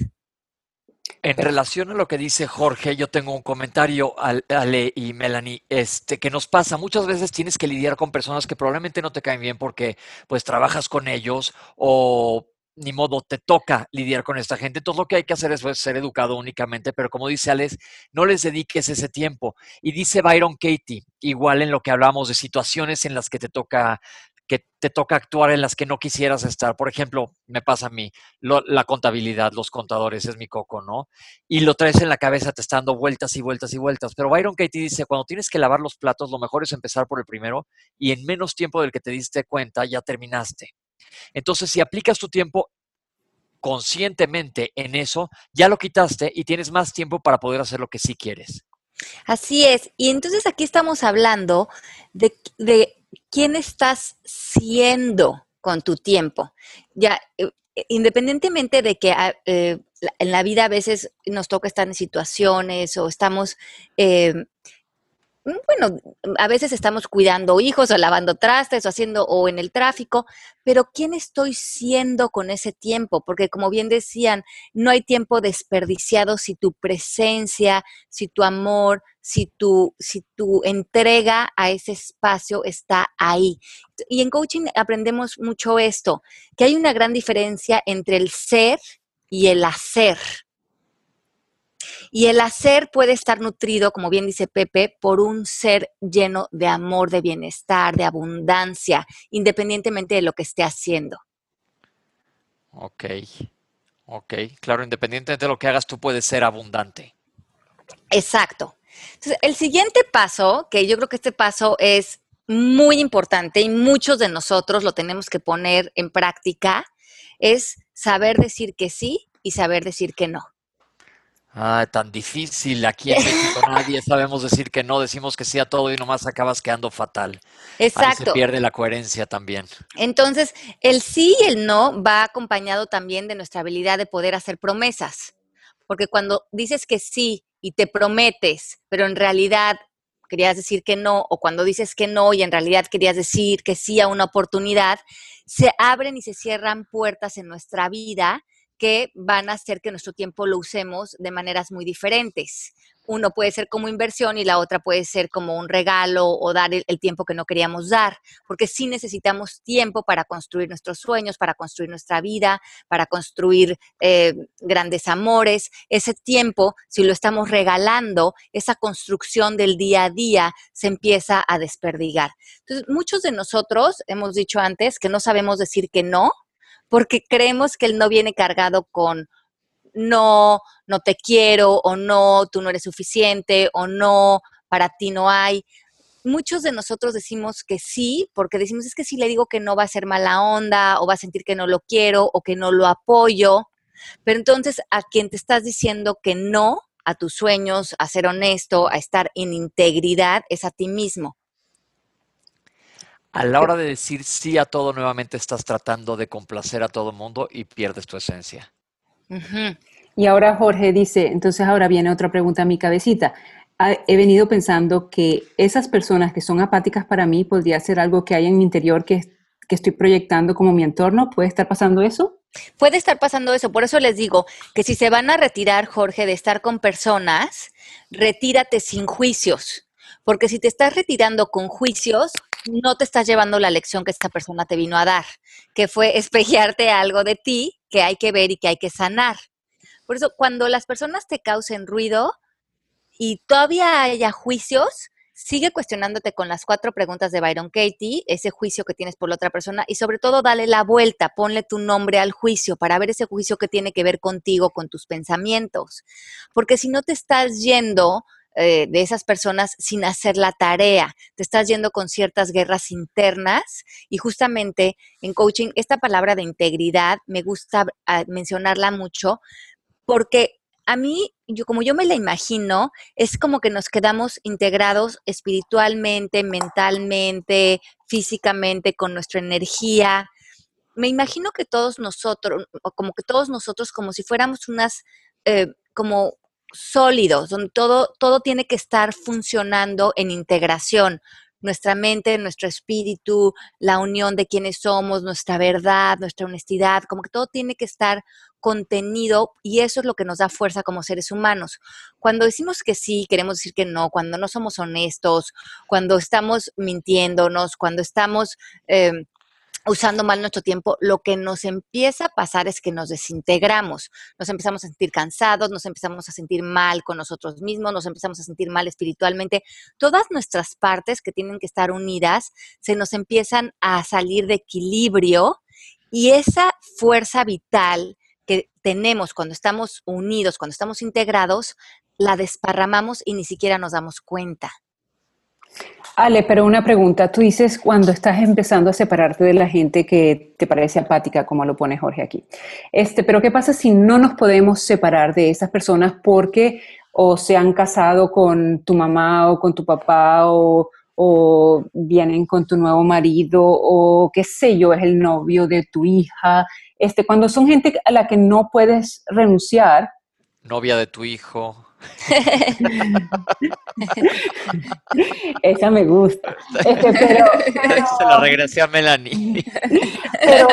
En relación a lo que dice Jorge, yo tengo un comentario, Ale y Melanie, este, que nos pasa. Muchas veces tienes que lidiar con personas que probablemente no te caen bien porque pues trabajas con ellos o ni modo, te toca lidiar con esta gente. Entonces lo que hay que hacer es pues, ser educado únicamente, pero como dice Alex, no les dediques ese tiempo. Y dice Byron Katie, igual en lo que hablamos de situaciones en las que te toca que te toca actuar en las que no quisieras estar. Por ejemplo, me pasa a mí, la contabilidad, los contadores, es mi coco, ¿no? Y lo traes en la cabeza, te está dando vueltas y vueltas y vueltas. Pero Byron Katie dice, cuando tienes que lavar los platos, lo mejor es empezar por el primero y en menos tiempo del que te diste cuenta, ya terminaste. Entonces, si aplicas tu tiempo conscientemente en eso, ya lo quitaste y tienes más tiempo para poder hacer lo que sí quieres. Así es. Y entonces aquí estamos hablando de, quién estás siendo con tu tiempo. Ya, eh, independientemente de que ah, eh, en la vida a veces nos toca estar en situaciones o estamos eh, bueno, a veces estamos cuidando hijos o lavando trastes o haciendo o en el tráfico, pero ¿quién estoy siendo con ese tiempo? Porque como bien decían, no hay tiempo desperdiciado si tu presencia, si tu amor, si tu, si tu entrega a ese espacio está ahí. Y en coaching aprendemos mucho esto, que hay una gran diferencia entre el ser y el hacer. Y el hacer puede estar nutrido, como bien dice Pepe, por un ser lleno de amor, de bienestar, de abundancia, independientemente de lo que esté haciendo. Ok, ok, claro, independientemente de lo que hagas, tú puedes ser abundante. Exacto. Entonces, el siguiente paso, que yo creo que este paso es muy importante y muchos de nosotros lo tenemos que poner en práctica, es saber decir que sí y saber decir que no. Ah, tan difícil. Aquí en México nadie sabemos decir que no, decimos que sí a todo y nomás acabas quedando fatal. Exacto. se pierde la coherencia también. Entonces, el sí y el no va acompañado también de nuestra habilidad de poder hacer promesas. Porque cuando dices que sí y te prometes, pero en realidad querías decir que no, o cuando dices que no y en realidad querías decir que sí a una oportunidad, se abren y se cierran puertas en nuestra vida que van a hacer que nuestro tiempo lo usemos de maneras muy diferentes. Uno puede ser como inversión y la otra puede ser como un regalo o dar el, tiempo que no queríamos dar, porque sí necesitamos tiempo para construir nuestros sueños, para construir nuestra vida, para construir eh, grandes amores. Ese tiempo, si lo estamos regalando, esa construcción del día a día se empieza a desperdigar. Entonces, muchos de nosotros hemos dicho antes que no sabemos decir que no porque creemos que él no viene cargado con no, no te quiero o no, tú no eres suficiente o no, para ti no hay. Muchos de nosotros decimos que sí, porque decimos es que si le digo que no va a ser mala onda o va a sentir que no lo quiero o que no lo apoyo. Pero entonces a quien te estás diciendo que no a tus sueños, a ser honesto, a estar en integridad, es a ti mismo. A la hora de decir sí a todo, nuevamente estás tratando de complacer a todo el mundo y pierdes tu esencia. Y ahora Jorge dice, entonces ahora viene otra pregunta a mi cabecita. He venido pensando que esas personas que son apáticas para mí podría ser algo que hay en mi interior que, que estoy proyectando como mi entorno. ¿Puede estar pasando eso? Puede estar pasando eso, por eso les digo que si se van a retirar, Jorge, de estar con personas, retírate sin juicios, porque si te estás retirando con juicios, no te estás llevando la lección que esta persona te vino a dar, que fue espejearte algo de ti que hay que ver y que hay que sanar. Por eso, cuando las personas te causen ruido y todavía haya juicios, sigue cuestionándote con las cuatro preguntas de Byron Katie, ese juicio que tienes por la otra persona y sobre todo dale la vuelta, ponle tu nombre al juicio para ver ese juicio que tiene que ver contigo, con tus pensamientos. Porque si no te estás yendo eh, de esas personas sin hacer la tarea, te estás yendo con ciertas guerras internas y justamente en coaching esta palabra de integridad me gusta ah, mencionarla mucho porque a mí, yo, como yo me la imagino, es como que nos quedamos integrados espiritualmente, mentalmente, físicamente, con nuestra energía. Me imagino que todos nosotros, como que todos nosotros, como si fuéramos unas, eh, como sólidos, donde todo, todo tiene que estar funcionando en integración nuestra mente, nuestro espíritu, la unión de quienes somos, nuestra verdad, nuestra honestidad, como que todo tiene que estar contenido y eso es lo que nos da fuerza como seres humanos. Cuando decimos que sí, queremos decir que no, cuando no somos honestos, cuando estamos mintiéndonos, cuando estamos... Em, usando mal nuestro tiempo, lo que nos empieza a pasar es que nos desintegramos, nos empezamos a sentir cansados, nos empezamos a sentir mal con nosotros mismos, nos empezamos a sentir mal espiritualmente. Todas nuestras partes que tienen que estar unidas se nos empiezan a salir de equilibrio y esa fuerza vital que tenemos cuando estamos unidos, cuando estamos integrados, la desparramamos y ni siquiera nos damos cuenta. Ale, pero una pregunta. Tú dices cuando estás empezando a separarte de la gente que te parece apática, como lo pone Jorge aquí. Este, pero ¿qué pasa si no nos podemos separar de esas personas porque o se han casado con tu mamá o con tu papá o, o vienen con tu nuevo marido o qué sé yo, es el novio de tu hija? Este, cuando son gente a la que no puedes renunciar. Novia de tu hijo. Esa me gusta. Este, pero, Se la regresé a Melanie. Pero,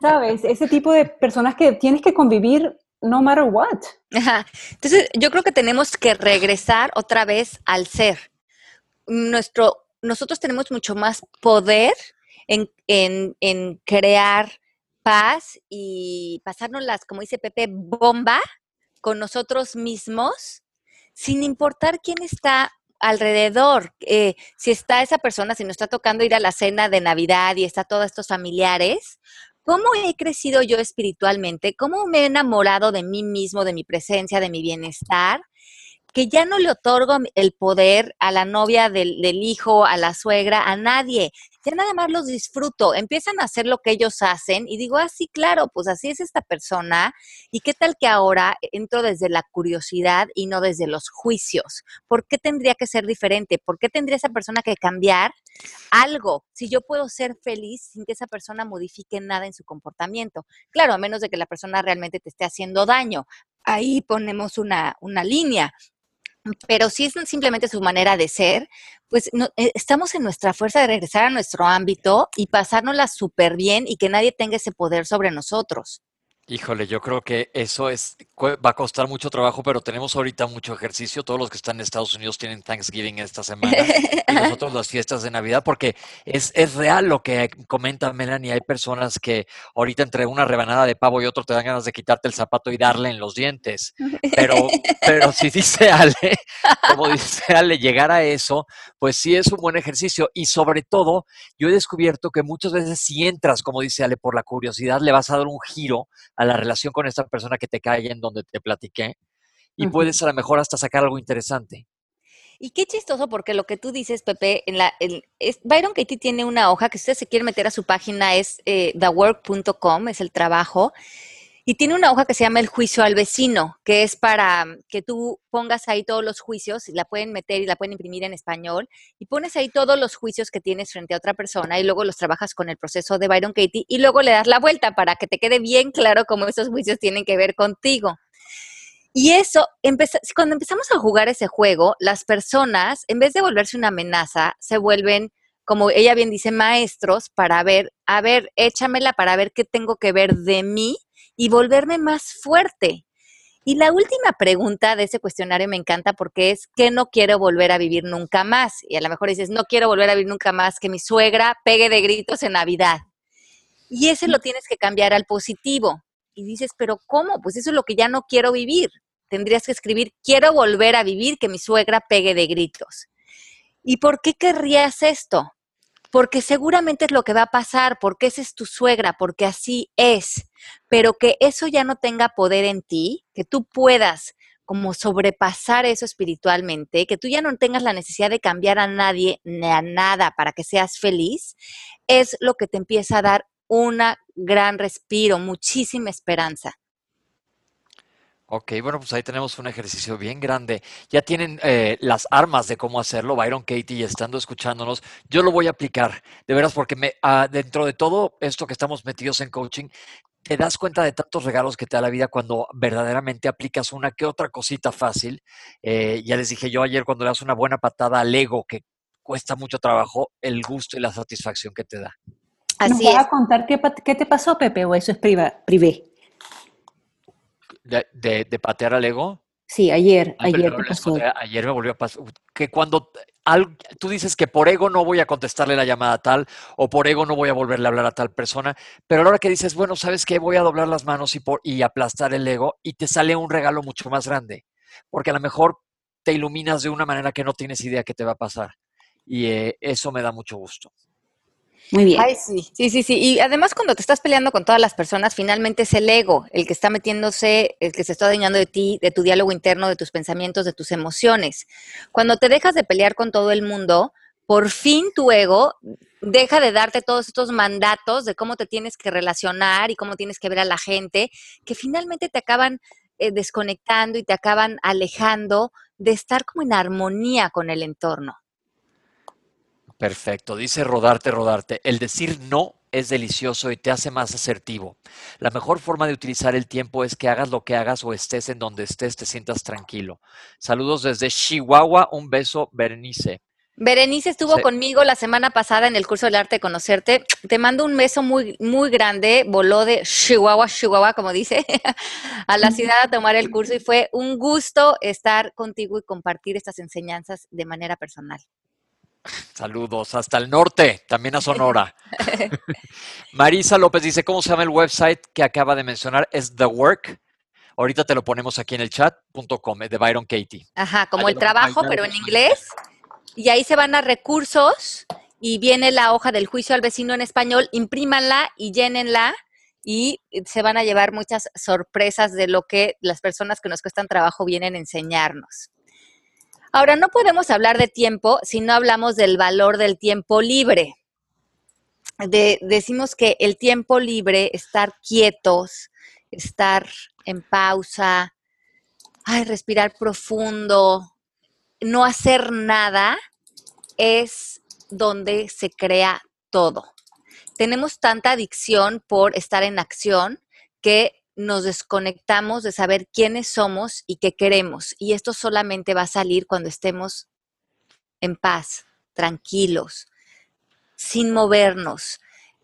¿sabes? Ese tipo de personas que tienes que convivir no matter what. Entonces, yo creo que tenemos que regresar otra vez al ser. Nuestro, nosotros tenemos mucho más poder en, en, en crear paz y pasárnoslas, como dice Pepe, bomba con nosotros mismos, sin importar quién está alrededor. Eh, si está esa persona, si nos está tocando ir a la cena de Navidad y está todos estos familiares, ¿cómo he crecido yo espiritualmente? ¿Cómo me he enamorado de mí mismo, de mi presencia, de mi bienestar? Que ya no le otorgo el poder a la novia del, hijo, a la suegra, a nadie. Ya nada más los disfruto. Empiezan a hacer lo que ellos hacen y digo, ah, sí, claro, pues así es esta persona. ¿Y qué tal que ahora entro desde la curiosidad y no desde los juicios? ¿Por qué tendría que ser diferente? ¿Por qué tendría esa persona que cambiar algo si yo puedo ser feliz sin que esa persona modifique nada en su comportamiento? Claro, a menos de que la persona realmente te esté haciendo daño. Ahí ponemos una, una línea pero si es simplemente su manera de ser, pues eh, estamos en nuestra fuerza de regresar a nuestro ámbito y pasárnosla súper bien y que nadie tenga ese poder sobre nosotros. Híjole, yo creo que eso es va a costar mucho trabajo, pero tenemos ahorita mucho ejercicio. Todos los que están en Estados Unidos tienen Thanksgiving esta semana y nosotros las fiestas de Navidad, porque es, es real lo que comenta Melanie. Hay personas que ahorita entre una rebanada de pavo y otro te dan ganas de quitarte el zapato y darle en los dientes. Pero, pero si dice Ale, como dice Ale, llegar a eso, pues sí es un buen ejercicio. Y sobre todo, yo he descubierto que muchas veces si entras, como dice Ale, por la curiosidad, le vas a dar un giro a la relación con esta persona que te cae en donde te platiqué y puedes a lo mejor hasta sacar algo interesante. Y qué chistoso porque lo que tú dices, Pepe, en la, es, Byron Katie tiene una hoja que si usted se quiere meter a su página es eh, thework.com, es el trabajo. Y tiene una hoja que se llama el juicio al vecino, que es para que tú pongas ahí todos los juicios, la pueden meter y la pueden imprimir en español, y pones ahí todos los juicios que tienes frente a otra persona, y luego los trabajas con el proceso de Byron Katie, y luego le das la vuelta para que te quede bien claro cómo esos juicios tienen que ver contigo. Y eso, cuando empezamos a jugar ese juego, las personas, en vez de volverse una amenaza, se vuelven, como ella bien dice, maestros para ver, a ver, échamela para ver qué tengo que ver de mí y volverme más fuerte. Y la última pregunta de ese cuestionario me encanta porque es, ¿qué no quiero volver a vivir nunca más? Y a lo mejor dices, no quiero volver a vivir nunca más que mi suegra pegue de gritos en Navidad. Y ese lo tienes que cambiar al positivo. Y dices, pero ¿cómo? Pues eso es lo que ya no quiero vivir tendrías que escribir, quiero volver a vivir que mi suegra pegue de gritos. ¿Y por qué querrías esto? Porque seguramente es lo que va a pasar, porque esa es tu suegra, porque así es, pero que eso ya no tenga poder en ti, que tú puedas como sobrepasar eso espiritualmente, que tú ya no tengas la necesidad de cambiar a nadie ni a nada para que seas feliz, es lo que te empieza a dar un gran respiro, muchísima esperanza. Ok, bueno, pues ahí tenemos un ejercicio bien grande. Ya tienen eh, las armas de cómo hacerlo, Byron Katie, estando escuchándonos. Yo lo voy a aplicar, de veras, porque me, ah, dentro de todo esto que estamos metidos en coaching, te das cuenta de tantos regalos que te da la vida cuando verdaderamente aplicas una que otra cosita fácil. Eh, ya les dije yo ayer, cuando le das una buena patada al ego, que cuesta mucho trabajo, el gusto y la satisfacción que te da. Así ¿Nos vas a contar qué, qué, te pasó, Pepe, o eso es privé? De, de, patear al ego. Sí, ayer, ayer pasó. Ayer me volvió a pasar. Que cuando tú dices que por ego no voy a contestarle la llamada a tal, o por ego no voy a volverle a hablar a tal persona, pero a la hora que dices, bueno, ¿sabes qué? Voy a doblar las manos y, por, y aplastar el ego, y te sale un regalo mucho más grande. Porque a lo mejor te iluminas de una manera que no tienes idea que te va a pasar. Y eh, eso me da mucho gusto. Muy bien. Ay, sí, sí, sí, sí. Y además cuando te estás peleando con todas las personas, finalmente es el ego el que está metiéndose, el que se está dañando de ti, de tu diálogo interno, de tus pensamientos, de tus emociones. Cuando te dejas de pelear con todo el mundo, por fin tu ego deja de darte todos estos mandatos de cómo te tienes que relacionar y cómo tienes que ver a la gente, que finalmente te acaban eh, desconectando y te acaban alejando de estar como en armonía con el entorno. Perfecto, dice rodarte, rodarte. El decir no es delicioso y te hace más asertivo. La mejor forma de utilizar el tiempo es que hagas lo que hagas o estés en donde estés, te sientas tranquilo. Saludos desde Chihuahua, un beso, Berenice. Berenice estuvo conmigo la semana pasada en el curso del arte de conocerte. Te mando un beso muy, muy grande. Voló de Chihuahua, Chihuahua, como dice, a la ciudad a tomar el curso y fue un gusto estar contigo y compartir estas enseñanzas de manera personal. Saludos hasta el norte, también a Sonora. Marisa López dice, ¿cómo se llama el website que acaba de mencionar? Es The Work. Ahorita te lo ponemos aquí en el chat.com, de Byron Katie. Ajá, como el trabajo, pero en inglés. Y ahí se van a recursos y viene la hoja del juicio al vecino en español, imprímanla y llénenla y se van a llevar muchas sorpresas de lo que las personas que nos cuestan trabajo vienen a enseñarnos. Ahora, no podemos hablar de tiempo si no hablamos del valor del tiempo libre. decimos que el tiempo libre, estar quietos, estar en pausa, respirar profundo, no hacer nada, es donde se crea todo. Tenemos tanta adicción por estar en acción que nos desconectamos de saber quiénes somos y qué queremos. Y esto solamente va a salir cuando estemos en paz, tranquilos, sin movernos,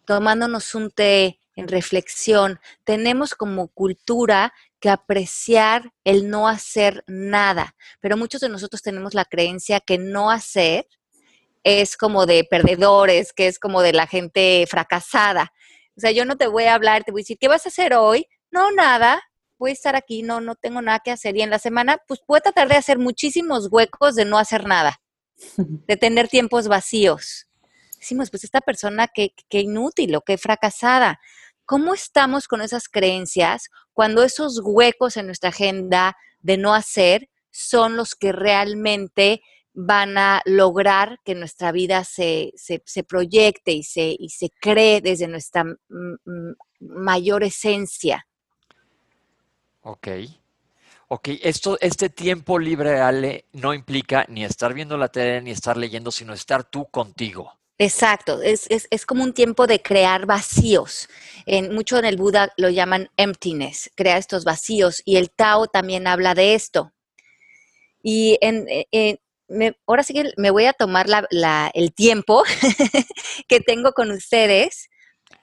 tomándonos un té en reflexión. Tenemos como cultura que apreciar el no hacer nada, pero muchos de nosotros tenemos la creencia que no hacer es como de perdedores, que es como de la gente fracasada. O sea, yo no te voy a hablar, te voy a decir, ¿qué vas a hacer hoy? No, nada, voy a estar aquí, no, no tengo nada que hacer. Y en la semana, pues puedo tratar de hacer muchísimos huecos de no hacer nada, de tener tiempos vacíos. Decimos, pues esta persona que, que inútil o que fracasada. ¿Cómo estamos con esas creencias cuando esos huecos en nuestra agenda de no hacer son los que realmente van a lograr que nuestra vida se, se, proyecte y se, y se cree desde nuestra mayor esencia? Ok. Ok, esto, este tiempo libre, Ale, no implica ni estar viendo la tele ni estar leyendo, sino estar tú contigo. Exacto, es, es, es, como un tiempo de crear vacíos. En, mucho en el Buda lo llaman emptiness, crea estos vacíos, y el Tao también habla de esto. Y en, eh, en, me, ahora sí que me voy a tomar la, la, el tiempo que tengo con ustedes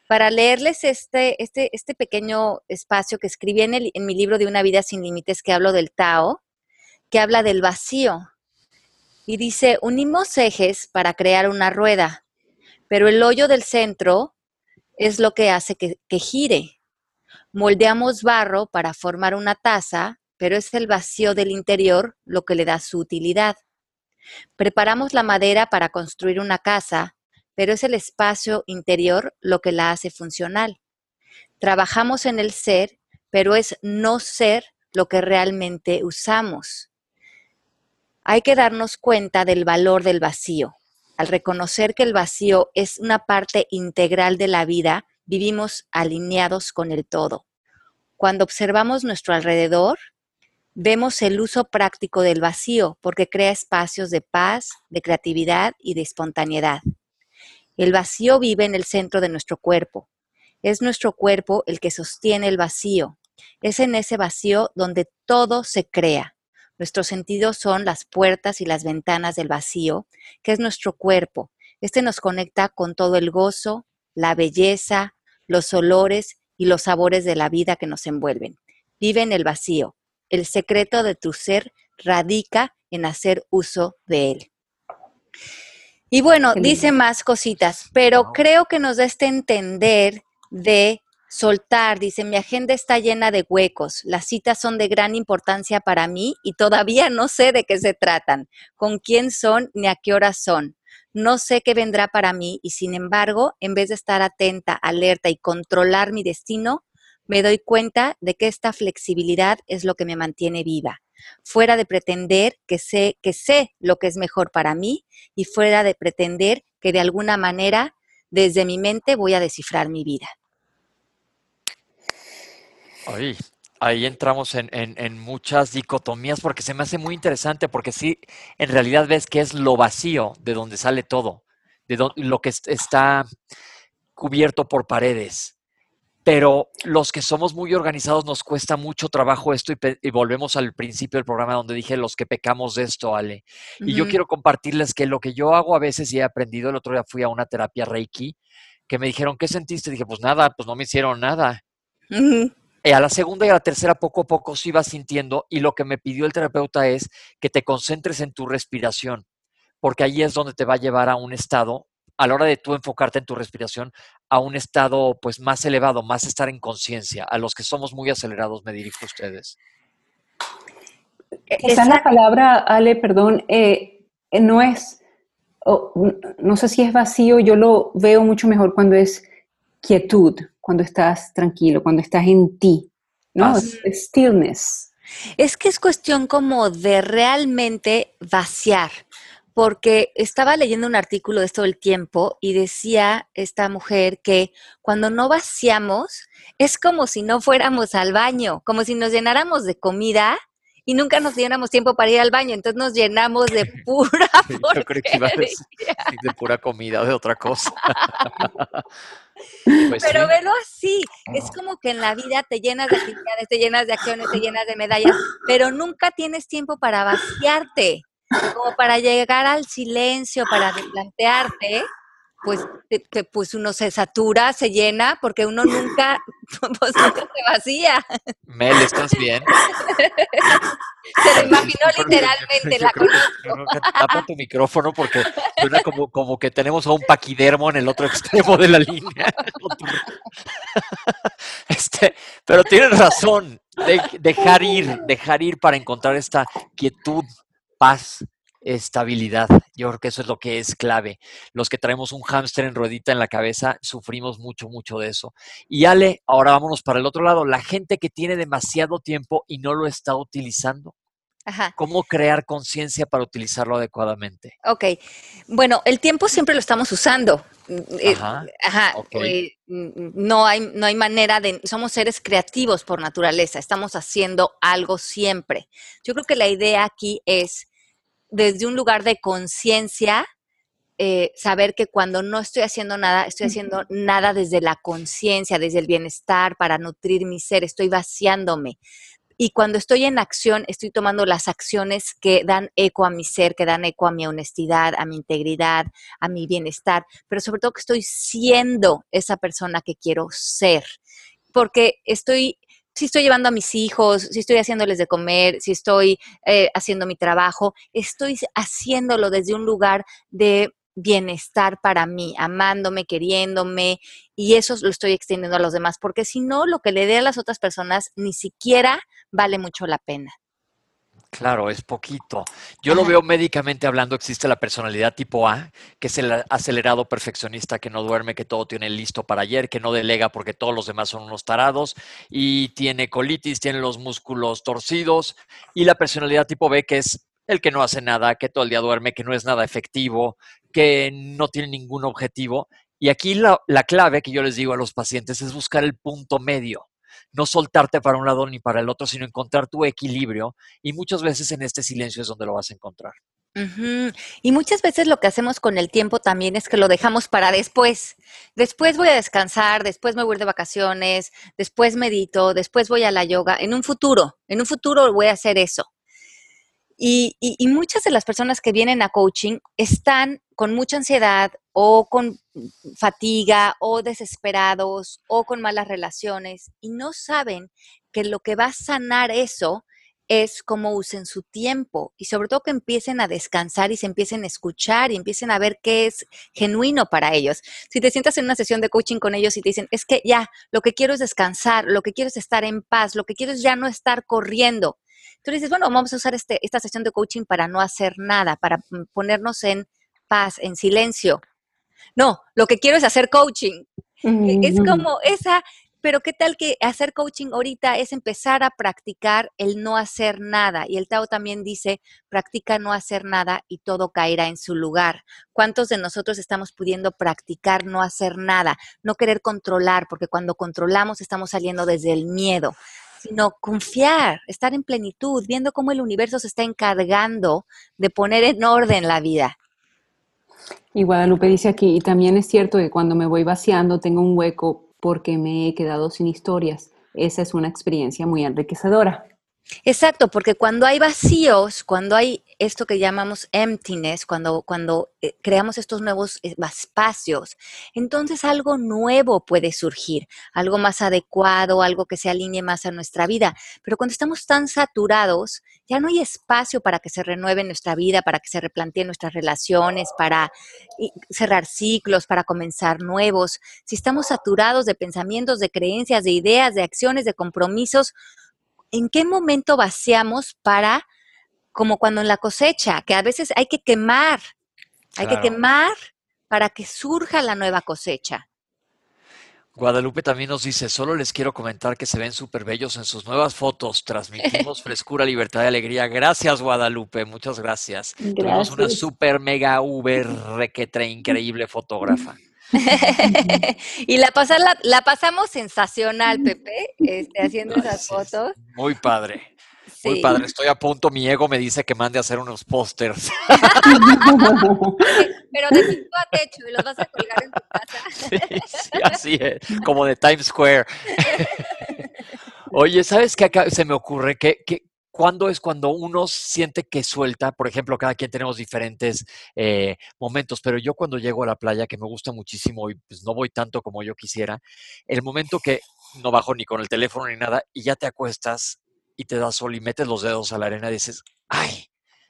para leerles este, este, este pequeño espacio que escribí en, el, en mi libro de Una vida sin límites, que hablo del Tao, que habla del vacío. Y dice, unimos ejes para crear una rueda, pero el hoyo del centro es lo que hace que, que gire. Moldeamos barro para formar una taza, pero es el vacío del interior lo que le da su utilidad. Preparamos la madera para construir una casa, pero es el espacio interior lo que la hace funcional. Trabajamos en el ser, pero es no ser lo que realmente usamos. Hay que darnos cuenta del valor del vacío. Al reconocer que el vacío es una parte integral de la vida, vivimos alineados con el todo. Cuando observamos nuestro alrededor, vemos el uso práctico del vacío porque crea espacios de paz, de creatividad y de espontaneidad. El vacío vive en el centro de nuestro cuerpo. Es nuestro cuerpo el que sostiene el vacío. Es en ese vacío donde todo se crea. Nuestros sentidos son las puertas y las ventanas del vacío, que es nuestro cuerpo. Este nos conecta con todo el gozo, la belleza, los olores y los sabores de la vida que nos envuelven. Vive en el vacío. El secreto de tu ser radica en hacer uso de él. Y bueno, dice más cositas, pero creo que nos da este entender de soltar. Dice, mi agenda está llena de huecos, las citas son de gran importancia para mí y todavía no sé de qué se tratan, con quién son ni a qué hora son. No sé qué vendrá para mí y sin embargo, en vez de estar atenta, alerta y controlar mi destino, me doy cuenta de que esta flexibilidad es lo que me mantiene viva fuera de pretender que sé, que sé lo que es mejor para mí y fuera de pretender que de alguna manera desde mi mente voy a descifrar mi vida. Ahí, ahí entramos en, en, muchas dicotomías porque se me hace muy interesante porque sí, en realidad ves que es lo vacío de donde sale todo, de do, lo que está cubierto por paredes pero los que somos muy organizados nos cuesta mucho trabajo esto y, y, volvemos al principio del programa donde dije los que pecamos de esto, Ale. Y uh -huh. yo quiero compartirles que lo que yo hago a veces y he aprendido, el otro día fui a una terapia Reiki, que me dijeron, ¿qué sentiste? dije, pues nada, pues no me hicieron nada. Uh -huh. Y a la segunda y a la tercera poco a poco sí vas sintiendo y lo que me pidió el terapeuta es que te concentres en tu respiración, porque ahí es donde te va a llevar a un estado a la hora de tú enfocarte en tu respiración a un estado pues más elevado, más estar en conciencia. A los que somos muy acelerados me dirijo a ustedes. Esa es la palabra, Ale, perdón, eh, no es, oh, no sé si es vacío, yo lo veo mucho mejor cuando es quietud, cuando estás tranquilo, cuando estás en ti, ¿no? Ah, es stillness. Es que es cuestión como de realmente vaciar porque estaba leyendo un artículo de esto del tiempo y decía esta mujer que cuando no vaciamos es como si no fuéramos al baño, como si nos llenáramos de comida y nunca nos diéramos tiempo para ir al baño, entonces nos llenamos de pura Yo creo que iba a decir de pura comida o de otra cosa. pues Pero sí. velo así, es como que en la vida te llenas de actividades, te llenas de acciones, te llenas de medallas, pero nunca tienes tiempo para vaciarte como para llegar al silencio, para replantearte, pues, que, pues uno se satura, se llena, porque uno nunca, pues nunca se vacía. Mel, ¿estás bien? Se lo imaginó literalmente, la conozco. Tapa tu micrófono porque suena como, como que tenemos a un paquidermo en el otro extremo de la línea. Este, pero tienes razón, de, dejar ir, dejar ir para encontrar esta quietud paz, estabilidad. Yo creo que eso es lo que es clave. Los que traemos un hámster en ruedita en la cabeza sufrimos mucho, mucho de eso. Y Ale, ahora vámonos para el otro lado. La gente que tiene demasiado tiempo y no lo está utilizando. Ajá. ¿Cómo crear conciencia para utilizarlo adecuadamente? Ok. Bueno, el tiempo siempre lo estamos usando. Eh, Ajá. Ajá. eh, mm, no, hay, no hay manera de. Somos seres creativos por naturaleza. Estamos haciendo algo siempre. Yo creo que la idea aquí es, desde un lugar de conciencia, eh, saber que cuando no estoy haciendo nada, estoy haciendo nada desde la conciencia, desde el bienestar, para nutrir mi ser, estoy vaciándome. Y cuando estoy en acción, estoy tomando las acciones que dan eco a mi ser, que dan eco a mi honestidad, a mi integridad, a mi bienestar, pero sobre todo que estoy siendo esa persona que quiero ser. Porque estoy, si estoy llevando a mis hijos, si estoy haciéndoles de comer, si estoy eh, haciendo mi trabajo, estoy haciéndolo desde un lugar de bienestar para mí, amándome, queriéndome, y eso lo estoy extendiendo a los demás, porque si no, lo que le dé a las otras personas ni siquiera vale mucho la pena. Claro, es poquito. Yo lo veo médicamente hablando, existe la personalidad tipo A, que es el acelerado perfeccionista que no duerme, que todo tiene listo para ayer, que no delega porque todos los demás son unos tarados y tiene colitis, tiene los músculos torcidos y la personalidad tipo B, que es el que no hace nada, que todo el día duerme, que no es nada efectivo, que no tiene ningún objetivo. Y aquí la, la clave que yo les digo a los pacientes es buscar el punto medio no soltarte para un lado ni para el otro, sino encontrar tu equilibrio. Y muchas veces en este silencio es donde lo vas a encontrar. Y muchas veces lo que hacemos con el tiempo también es que lo dejamos para después. Después voy a descansar, después me voy de vacaciones, después medito, después voy a la yoga. En un futuro, en un futuro voy a hacer eso. Y- y muchas de las personas que vienen a coaching están con mucha ansiedad o con fatiga o desesperados o con malas relaciones y no saben que lo que va a sanar eso es cómo usen su tiempo y sobre todo que empiecen a descansar y se empiecen a escuchar y empiecen a ver qué es genuino para ellos. Si te sientas en una sesión de coaching con ellos y te dicen, es que ya, lo que quiero es descansar, lo que quiero es estar en paz, lo que quiero es ya no estar corriendo. Tú dices, bueno, vamos a usar este, esta sesión de coaching para no hacer nada, para mm, ponernos en paz, en silencio. No, lo que quiero es hacer coaching. E- Es Ujú. como esa, pero qué tal que hacer coaching ahorita es empezar a practicar el no hacer nada. Y el Tao también dice, practica no hacer nada y todo caerá en su lugar. ¿Cuántos de nosotros estamos pudiendo practicar no hacer nada? No querer controlar, porque cuando controlamos estamos saliendo desde el miedo, sino confiar, estar en plenitud, viendo cómo el universo se está encargando de poner en orden la vida. Y Guadalupe dice aquí, y también es cierto que cuando me voy vaciando tengo un hueco porque me he quedado sin historias. Esa es una experiencia muy enriquecedora. Exacto, porque cuando hay vacíos, cuando hay esto que llamamos emptiness, cuando, cuando eh, creamos estos nuevos eh, espacios, entonces algo nuevo puede surgir, algo más adecuado, algo que se alinee más a nuestra vida. Pero cuando estamos tan saturados, ya no hay espacio para que se renueve nuestra vida, para que se replanteen nuestras relaciones, para cerrar ciclos, para comenzar nuevos. Si estamos saturados de pensamientos, de creencias, de ideas, de acciones, de compromisos, ¿en qué momento vaciamos para, como cuando en la cosecha, que a veces hay que quemar, hay Claro. que quemar para que surja la nueva cosecha? Guadalupe también nos dice, solo les quiero comentar que se ven súper bellos en sus nuevas fotos. Transmitimos frescura, libertad y alegría. Gracias, Guadalupe. Muchas gracias. Tuvimos una súper mega uber requetre increíble fotógrafa. y la, pasa- la, la pasamos sensacional, Pepe, este, haciendo esas fotos. Muy padre. Muy padre. Estoy a punto. Mi ego me dice que mande a hacer unos pósters. Pero de techo a techo y los vas a colgar en tu casa. Sí, sí, así es, como de Times Square. Oye, ¿sabes qué acá se me ocurre? Que, que ¿Cuándo es cuando uno siente que suelta? Por ejemplo, cada quien tenemos diferentes eh, momentos, pero yo cuando llego a la playa, que me gusta muchísimo y pues no voy tanto como yo quisiera, el momento que no bajo ni con el teléfono ni nada y ya te acuestas y te das sol y metes los dedos a la arena y dices, ay,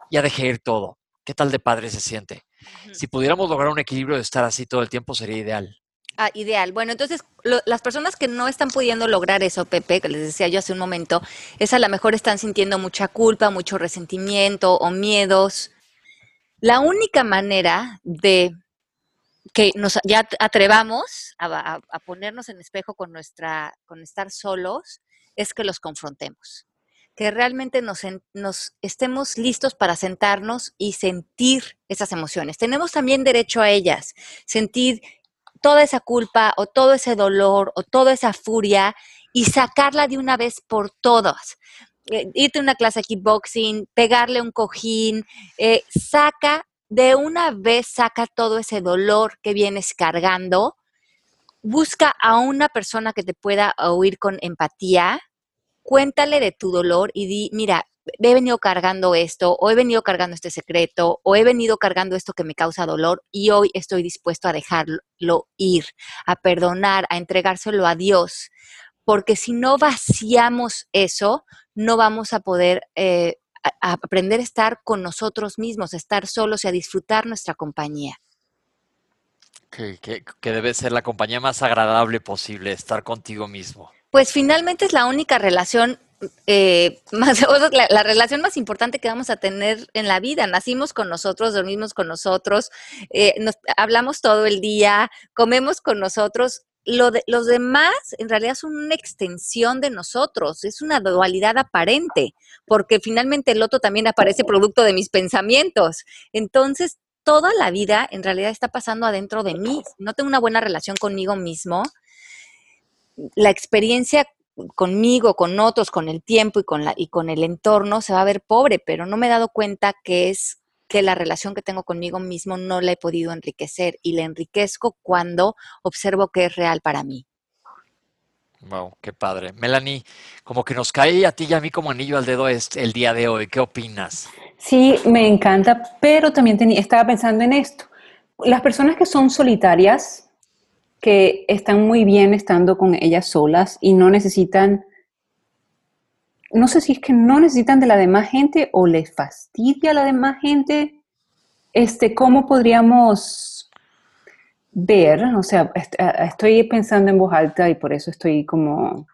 ya dejé ir todo. ¿Qué tal de padre se siente? Si pudiéramos lograr un equilibrio de estar así todo el tiempo sería ideal. Ah, ideal. Bueno, entonces las personas que no están pudiendo lograr eso, Pepe, que les decía yo hace un momento, es a lo mejor están sintiendo mucha culpa, mucho resentimiento o miedos. La única manera de que nos ya at- atrevamos a ponernos en espejo con nuestra, con estar solos, es que los confrontemos. que realmente nos, nos, estemos listos para sentarnos y sentir esas emociones. Tenemos también derecho a ellas, sentir toda esa culpa o todo ese dolor o toda esa furia y sacarla de una vez por todas. Eh, irte a una clase de kickboxing, pegarle un cojín, eh, saca de una vez, saca todo ese dolor que vienes cargando. Busca a una persona que te pueda oír con empatía, cuéntale de tu dolor y di, mira, he venido cargando esto, o he venido cargando este secreto, o he venido cargando esto que me causa dolor y hoy estoy dispuesto a dejarlo ir, a perdonar, a entregárselo a Dios. Porque si no vaciamos eso, no vamos a poder eh, aprender a estar con nosotros mismos, a estar solos y a disfrutar nuestra compañía. que, que debe ser la compañía más agradable posible, estar contigo mismo pues finalmente es la única relación eh, más, la, relación más importante que vamos a tener en la vida. Nacimos con nosotros, dormimos con nosotros, eh, nos, hablamos todo el día, comemos con nosotros. Lo de, los demás en realidad son una extensión de nosotros, es una dualidad aparente, porque finalmente el otro también aparece producto de mis pensamientos. Entonces, toda la vida en realidad está pasando adentro de mí. No tengo una buena relación conmigo mismo, la experiencia conmigo, con otros, con el tiempo y con, la, y con el entorno se va a ver pobre, pero no me he dado cuenta que es que la relación que tengo conmigo mismo no la he podido enriquecer y la enriquezco cuando observo que es real para mí. Wow, qué padre. Melanie, como que nos cae a ti y a mí como anillo al dedo este, el día de hoy. ¿Qué opinas? Sí, me encanta, pero también tenía, estaba pensando en esto. Las personas que son solitarias, que están muy bien estando con ellas solas y no necesitan, no sé si es que no necesitan de la demás gente o les fastidia a la demás gente. Este, ¿Cómo podríamos ver? O sea, estoy pensando en voz alta y por eso estoy como,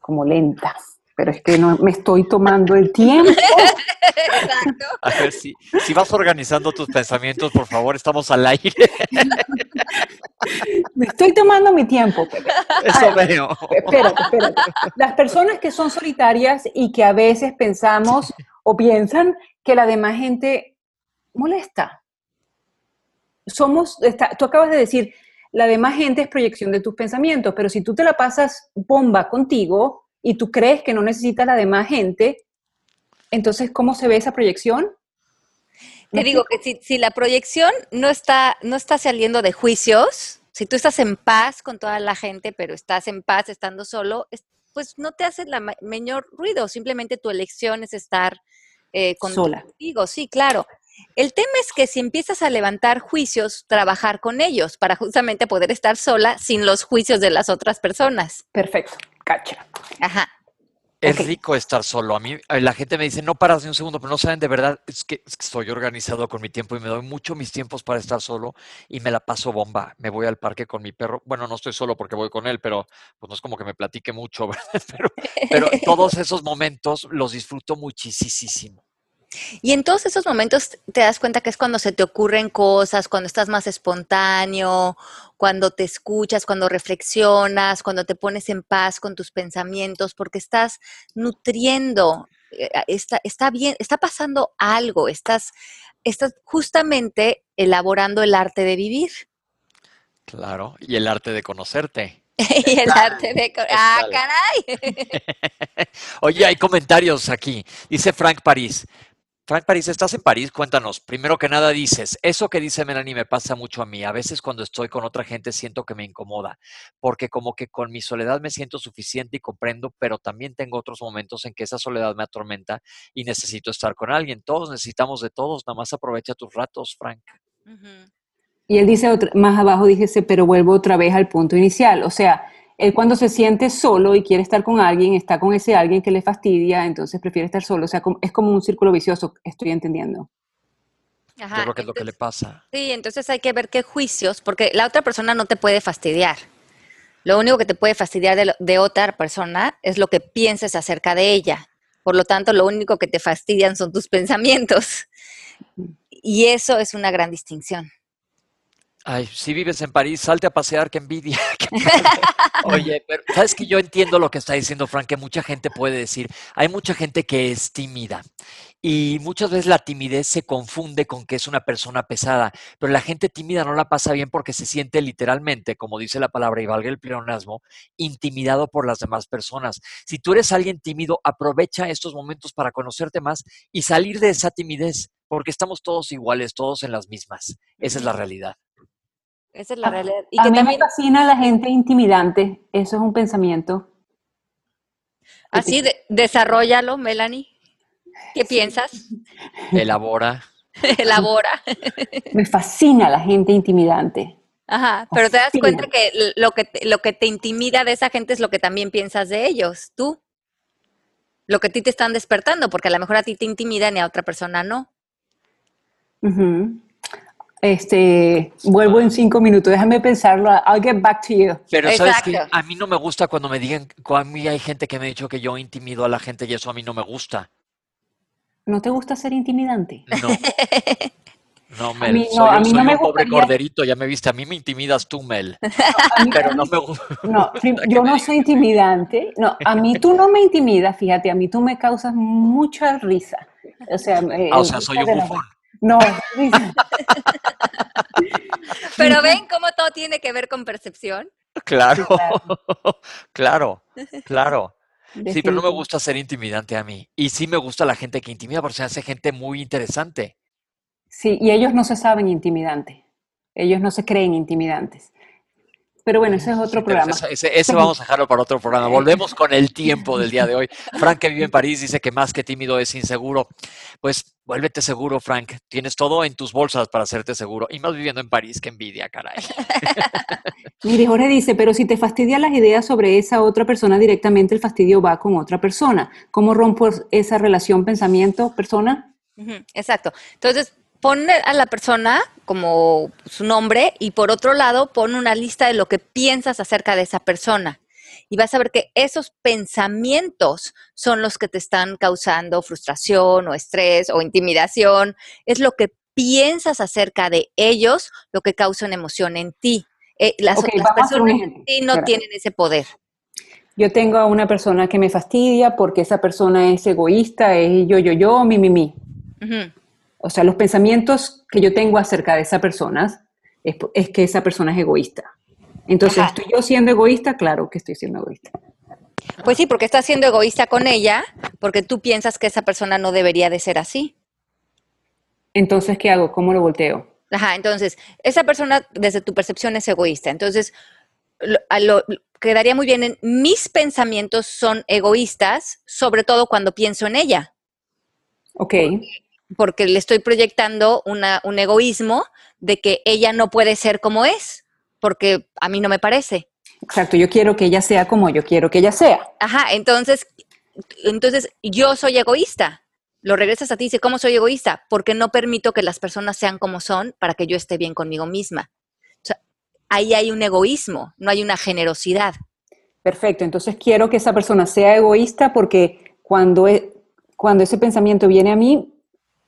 como lenta pero es que no me estoy tomando el tiempo. Exacto. A ver, si, si vas organizando tus pensamientos, por favor, estamos al aire. Me estoy tomando mi tiempo. Eso veo. Espérate, espérate. Las personas que son solitarias y que a veces pensamos o piensan que la demás gente molesta. Somos, tú acabas de decir, la demás gente es proyección de tus pensamientos, pero si tú te la pasas bomba contigo y tú crees que no necesitas la demás gente, entonces, ¿cómo se ve esa proyección? Te digo que si, si, la proyección no está, no está saliendo de juicios, si tú estás en paz con toda la gente, pero estás en paz estando solo, pues no te hace la menor ruido, simplemente tu elección es estar eh, contigo, sí, claro. El tema es que si empiezas a levantar juicios, trabajar con ellos para justamente poder estar sola sin los juicios de las otras personas. Perfecto, cacha. Ajá. Es rico estar solo. A mí eh, la gente me dice, no paras ni un segundo, pero no saben de verdad, es que, estoy organizado con mi tiempo y me doy mucho mis tiempos para estar solo y me la paso bomba. Me voy al parque con mi perro. Bueno, no estoy solo porque voy con él, pero pues no es como que me platique mucho, Pero, pero todos esos momentos los disfruto muchísimo. Y en todos esos momentos te das cuenta que es cuando se te ocurren cosas, cuando estás más espontáneo, cuando te escuchas, cuando reflexionas, cuando te pones en paz con tus pensamientos, porque estás nutriendo, eh, está, está bien, está pasando algo, estás, estás justamente elaborando el arte de vivir. Claro, y el arte de conocerte. y el arte de... ¡Ah, caray! Oye, hay comentarios aquí. Dice Frank París. Frank París, estás en París, cuéntanos. Primero que nada dices, eso que dice Melanie me pasa mucho a mí. A veces cuando estoy con otra gente siento que me incomoda, porque como que con mi soledad me siento suficiente y comprendo, pero también tengo otros momentos en que esa soledad me atormenta y necesito estar con alguien. Todos necesitamos de todos, nada más aprovecha tus ratos, Frank. Y él dice más abajo, dijese, pero vuelvo otra vez al punto inicial. O sea, él cuando se siente solo y quiere estar con alguien, está con ese alguien que le fastidia, entonces prefiere estar solo. O sea, es como un círculo vicioso, estoy entendiendo. Ajá, Yo creo que es lo que le pasa. Sí, entonces hay que ver qué juicios, porque la otra persona no te puede fastidiar. Lo único que te puede fastidiar de, de otra persona es lo que pienses acerca de ella. Por lo tanto, lo único que te fastidian son tus pensamientos. Y eso es una gran distinción. Ay, si vives en París, salte a pasear, qué envidia, Oye, pero sabes que yo entiendo lo que está diciendo Frank, que mucha gente puede decir, hay mucha gente que es tímida y muchas veces la timidez se confunde con que es una persona pesada, pero la gente tímida no la pasa bien porque se siente literalmente, como dice la palabra y valga el pleonasmo, intimidado por las demás personas. Si tú eres alguien tímido, aprovecha estos momentos para conocerte más y salir de esa timidez, porque estamos todos iguales, todos en las mismas. Esa es la realidad. Esa es la realidad. Y a que mí también... me fascina la gente intimidante. Eso es un pensamiento. Así, de, desarrollalo, Melanie. ¿Qué piensas? Elabora. Elabora. me fascina la gente intimidante. Ajá, pero te das cuenta que lo, que lo que te intimida de esa gente es lo que también piensas de ellos, tú. Lo que a ti te están despertando, porque a lo mejor a ti te intimida y a otra persona no. Este, vuelvo en cinco minutos, déjame pensarlo, I'll get back to you. Pero sabes que a mí no me gusta cuando me digan, a mí hay gente que me ha dicho que yo intimido a la gente y eso a mí no me gusta. ¿No te gusta ser intimidante? No. No, Mel, a mí, no, soy, a mí no me un pobre corderito, ya me viste, a mí me intimidas tú, Mel. No, pero no me gusta. No, yo no soy intimidante. No, a mí tú no me intimidas, fíjate, a mí tú me causas mucha risa. O sea, ah, o sea soy un bufón. No, Pero ven cómo todo tiene que ver con percepción. Claro, claro, claro. Sí, pero no me gusta ser intimidante a mí. Y sí me gusta la gente que intimida porque se hace gente muy interesante. Sí, y ellos no se saben intimidantes. Ellos no se creen intimidantes. Pero bueno, ese es otro programa. Ese, vamos a dejarlo para otro programa. Volvemos con el tiempo del día de hoy. Frank, que vive en París, dice que más que tímido es inseguro. Pues vuélvete seguro, Frank. Tienes todo en tus bolsas para hacerte seguro. Y más viviendo en París, que envidia, caray. Mire, Jorge dice, pero si te fastidian las ideas sobre esa otra persona directamente, el fastidio va con otra persona. ¿Cómo rompo esa relación pensamiento-persona? Exacto. Entonces, pon a la persona como su nombre y por otro lado pon una lista de lo que piensas acerca de esa persona. Y vas a ver que esos pensamientos son los que te están causando frustración o estrés o intimidación. Es lo que piensas acerca de ellos lo que causa una emoción en ti. Eh, las otras personas en ti no tienen ese poder. Yo tengo a una persona que me fastidia porque esa persona es egoísta, es yo, yo, yo, mi, mi, mi. O sea, los pensamientos que yo tengo acerca de esa persona es, que esa persona es egoísta. Entonces, ¿estoy yo siendo egoísta? Claro que estoy siendo egoísta. Pues sí, porque estás siendo egoísta con ella, porque tú piensas que esa persona no debería de ser así. Entonces, ¿qué hago? ¿Cómo lo volteo? Ajá, entonces, esa persona desde tu percepción es egoísta. Entonces, lo, quedaría muy bien en mis pensamientos son egoístas, sobre todo cuando pienso en ella. Ok porque le estoy proyectando un egoísmo de que ella no puede ser como es, porque a mí no me parece. Exacto, yo quiero que ella sea como yo quiero que ella sea. Ajá, entonces, entonces yo soy egoísta. Lo regresas a ti y dices, ¿cómo soy egoísta? Porque no permito que las personas sean como son para que yo esté bien conmigo misma. O sea, ahí hay un egoísmo, no hay una generosidad. Perfecto, entonces quiero que esa persona sea egoísta porque cuando, e, cuando ese pensamiento viene a mí,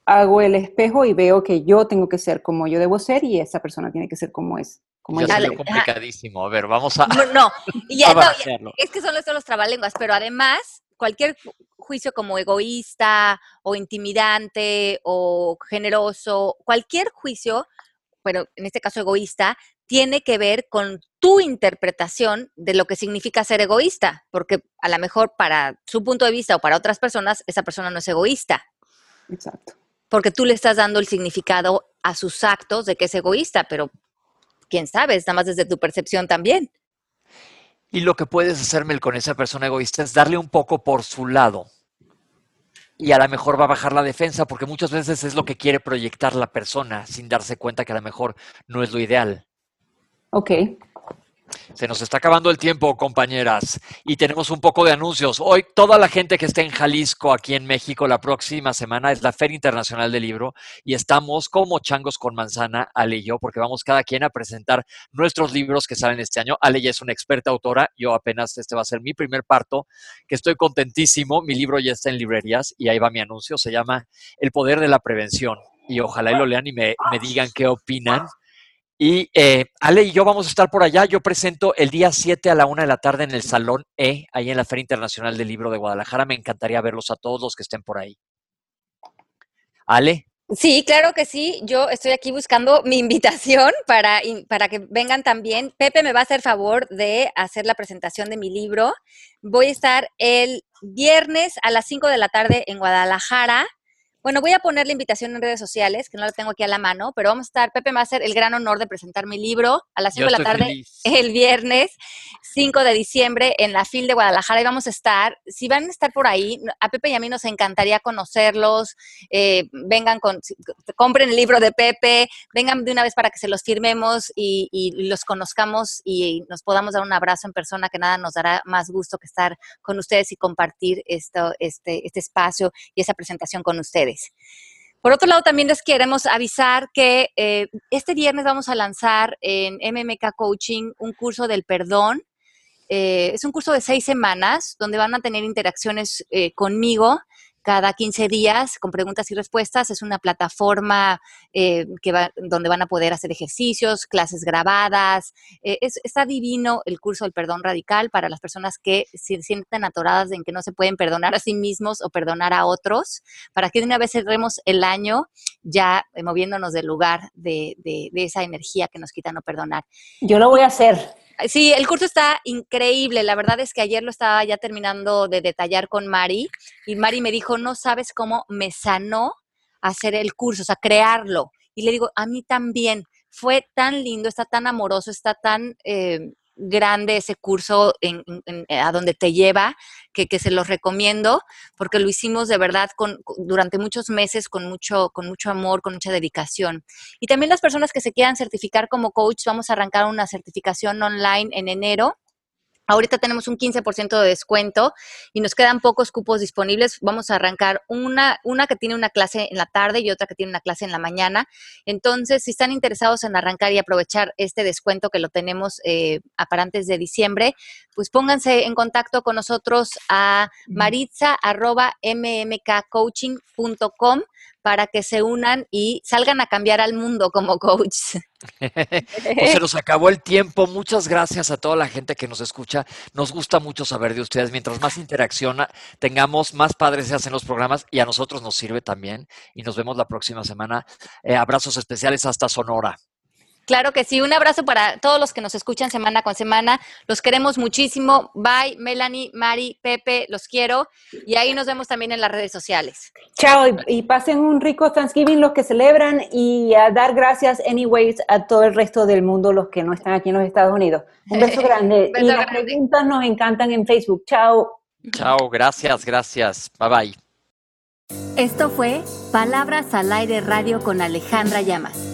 hago el espejo y veo que yo tengo que ser como yo debo ser y esa persona tiene que ser como es. Como ya es complicadísimo. A ver, vamos a. No, no, es que son estos los trabalenguas, pero además, cualquier juicio como egoísta o intimidante o generoso, cualquier juicio, pero en este caso egoísta, tiene que ver con tu interpretación de lo que significa ser egoísta, porque a lo mejor para su punto de vista o para otras personas, esa persona no es egoísta. Exacto porque tú le estás dando el significado a sus actos de que es egoísta, pero quién sabe, está más desde tu percepción también. Y lo que puedes hacerme con esa persona egoísta es darle un poco por su lado. Y a lo mejor va a bajar la defensa, porque muchas veces es lo que quiere proyectar la persona sin darse cuenta que a lo mejor no es lo ideal. Ok. Se nos está acabando el tiempo, compañeras, y tenemos un poco de anuncios. Hoy toda la gente que esté en Jalisco, aquí en México, la próxima semana es la Feria Internacional del Libro y estamos como changos con manzana, Ale y yo, porque vamos cada quien a presentar nuestros libros que salen este año. Ale ya es una experta autora, yo apenas este va a ser mi primer parto, que estoy contentísimo. Mi libro ya está en librerías y ahí va mi anuncio, se llama El Poder de la Prevención. Y ojalá y lo lean y me, me digan qué opinan Y eh, Ale y yo vamos a estar por allá. Yo presento el día 7 a la 1 de la tarde en el Salón E, ahí en la Feria Internacional del Libro de Guadalajara. Me encantaría verlos a todos los que estén por ahí. Ale. Sí, claro que sí. Yo estoy aquí buscando mi invitación para, para que vengan también. Pepe me va a hacer favor de hacer la presentación de mi libro. Voy a estar el viernes a las 5 de la tarde en Guadalajara bueno, voy a poner la invitación en redes sociales, que no la tengo aquí a la mano, pero vamos a estar, Pepe me va a hacer el gran honor de presentar mi libro a las 5 de la tarde el viernes 5 de diciembre en la FIL de Guadalajara y vamos a estar, si van a estar por ahí, a Pepe y a mí nos encantaría conocerlos, eh, vengan con, compren el libro de Pepe, vengan de una vez para que se los firmemos y, y los conozcamos y nos podamos dar un abrazo en persona, que nada nos dará más gusto que estar con ustedes y compartir esto, este, este espacio y esa presentación con ustedes. Por otro lado, también les queremos avisar que eh, este viernes vamos a lanzar en MMK Coaching un curso del perdón. Eh, es un curso de seis semanas donde van a tener interacciones eh, conmigo cada 15 días con preguntas y respuestas. Es una plataforma eh, que va, donde van a poder hacer ejercicios, clases grabadas. Eh, es, está divino el curso del perdón radical para las personas que se sienten atoradas en que no se pueden perdonar a sí mismos o perdonar a otros, para que de una vez cerremos el año ya eh, moviéndonos del lugar de, de, de esa energía que nos quita no perdonar. Yo lo voy a hacer. Sí, el curso está increíble. La verdad es que ayer lo estaba ya terminando de detallar con Mari y Mari me dijo, no sabes cómo me sanó hacer el curso, o sea, crearlo. Y le digo, a mí también. Fue tan lindo, está tan amoroso, está tan... Eh, grande ese curso en, en, a donde te lleva, que, que, se los recomiendo, porque lo hicimos de verdad con, durante muchos meses con mucho, con mucho amor, con mucha dedicación. Y también las personas que se quieran certificar como coach, vamos a arrancar una certificación online en enero Ahorita tenemos un 15% de descuento y nos quedan pocos cupos disponibles. Vamos a arrancar una, una que tiene una clase en la tarde y otra que tiene una clase en la mañana. Entonces, si están interesados en arrancar y aprovechar este descuento que lo tenemos eh, para antes de diciembre, pues pónganse en contacto con nosotros a maritza.mmkcoaching.com para que se unan y salgan a cambiar al mundo como coach. pues se nos acabó el tiempo. Muchas gracias a toda la gente que nos escucha. Nos gusta mucho saber de ustedes. Mientras más interacción tengamos, más padres se hacen los programas y a nosotros nos sirve también. Y nos vemos la próxima semana. Eh, abrazos especiales hasta Sonora. Claro que sí, un abrazo para todos los que nos escuchan semana con semana. Los queremos muchísimo. Bye, Melanie, Mari, Pepe, los quiero. Y ahí nos vemos también en las redes sociales. Chao y, pasen un rico Thanksgiving los que celebran y a dar gracias, anyways, a todo el resto del mundo, los que no están aquí en los Estados Unidos. Un beso grande. beso y las preguntas nos encantan en Facebook. Chao. Chao, gracias, gracias. Bye bye. Esto fue Palabras al Aire Radio con Alejandra Llamas.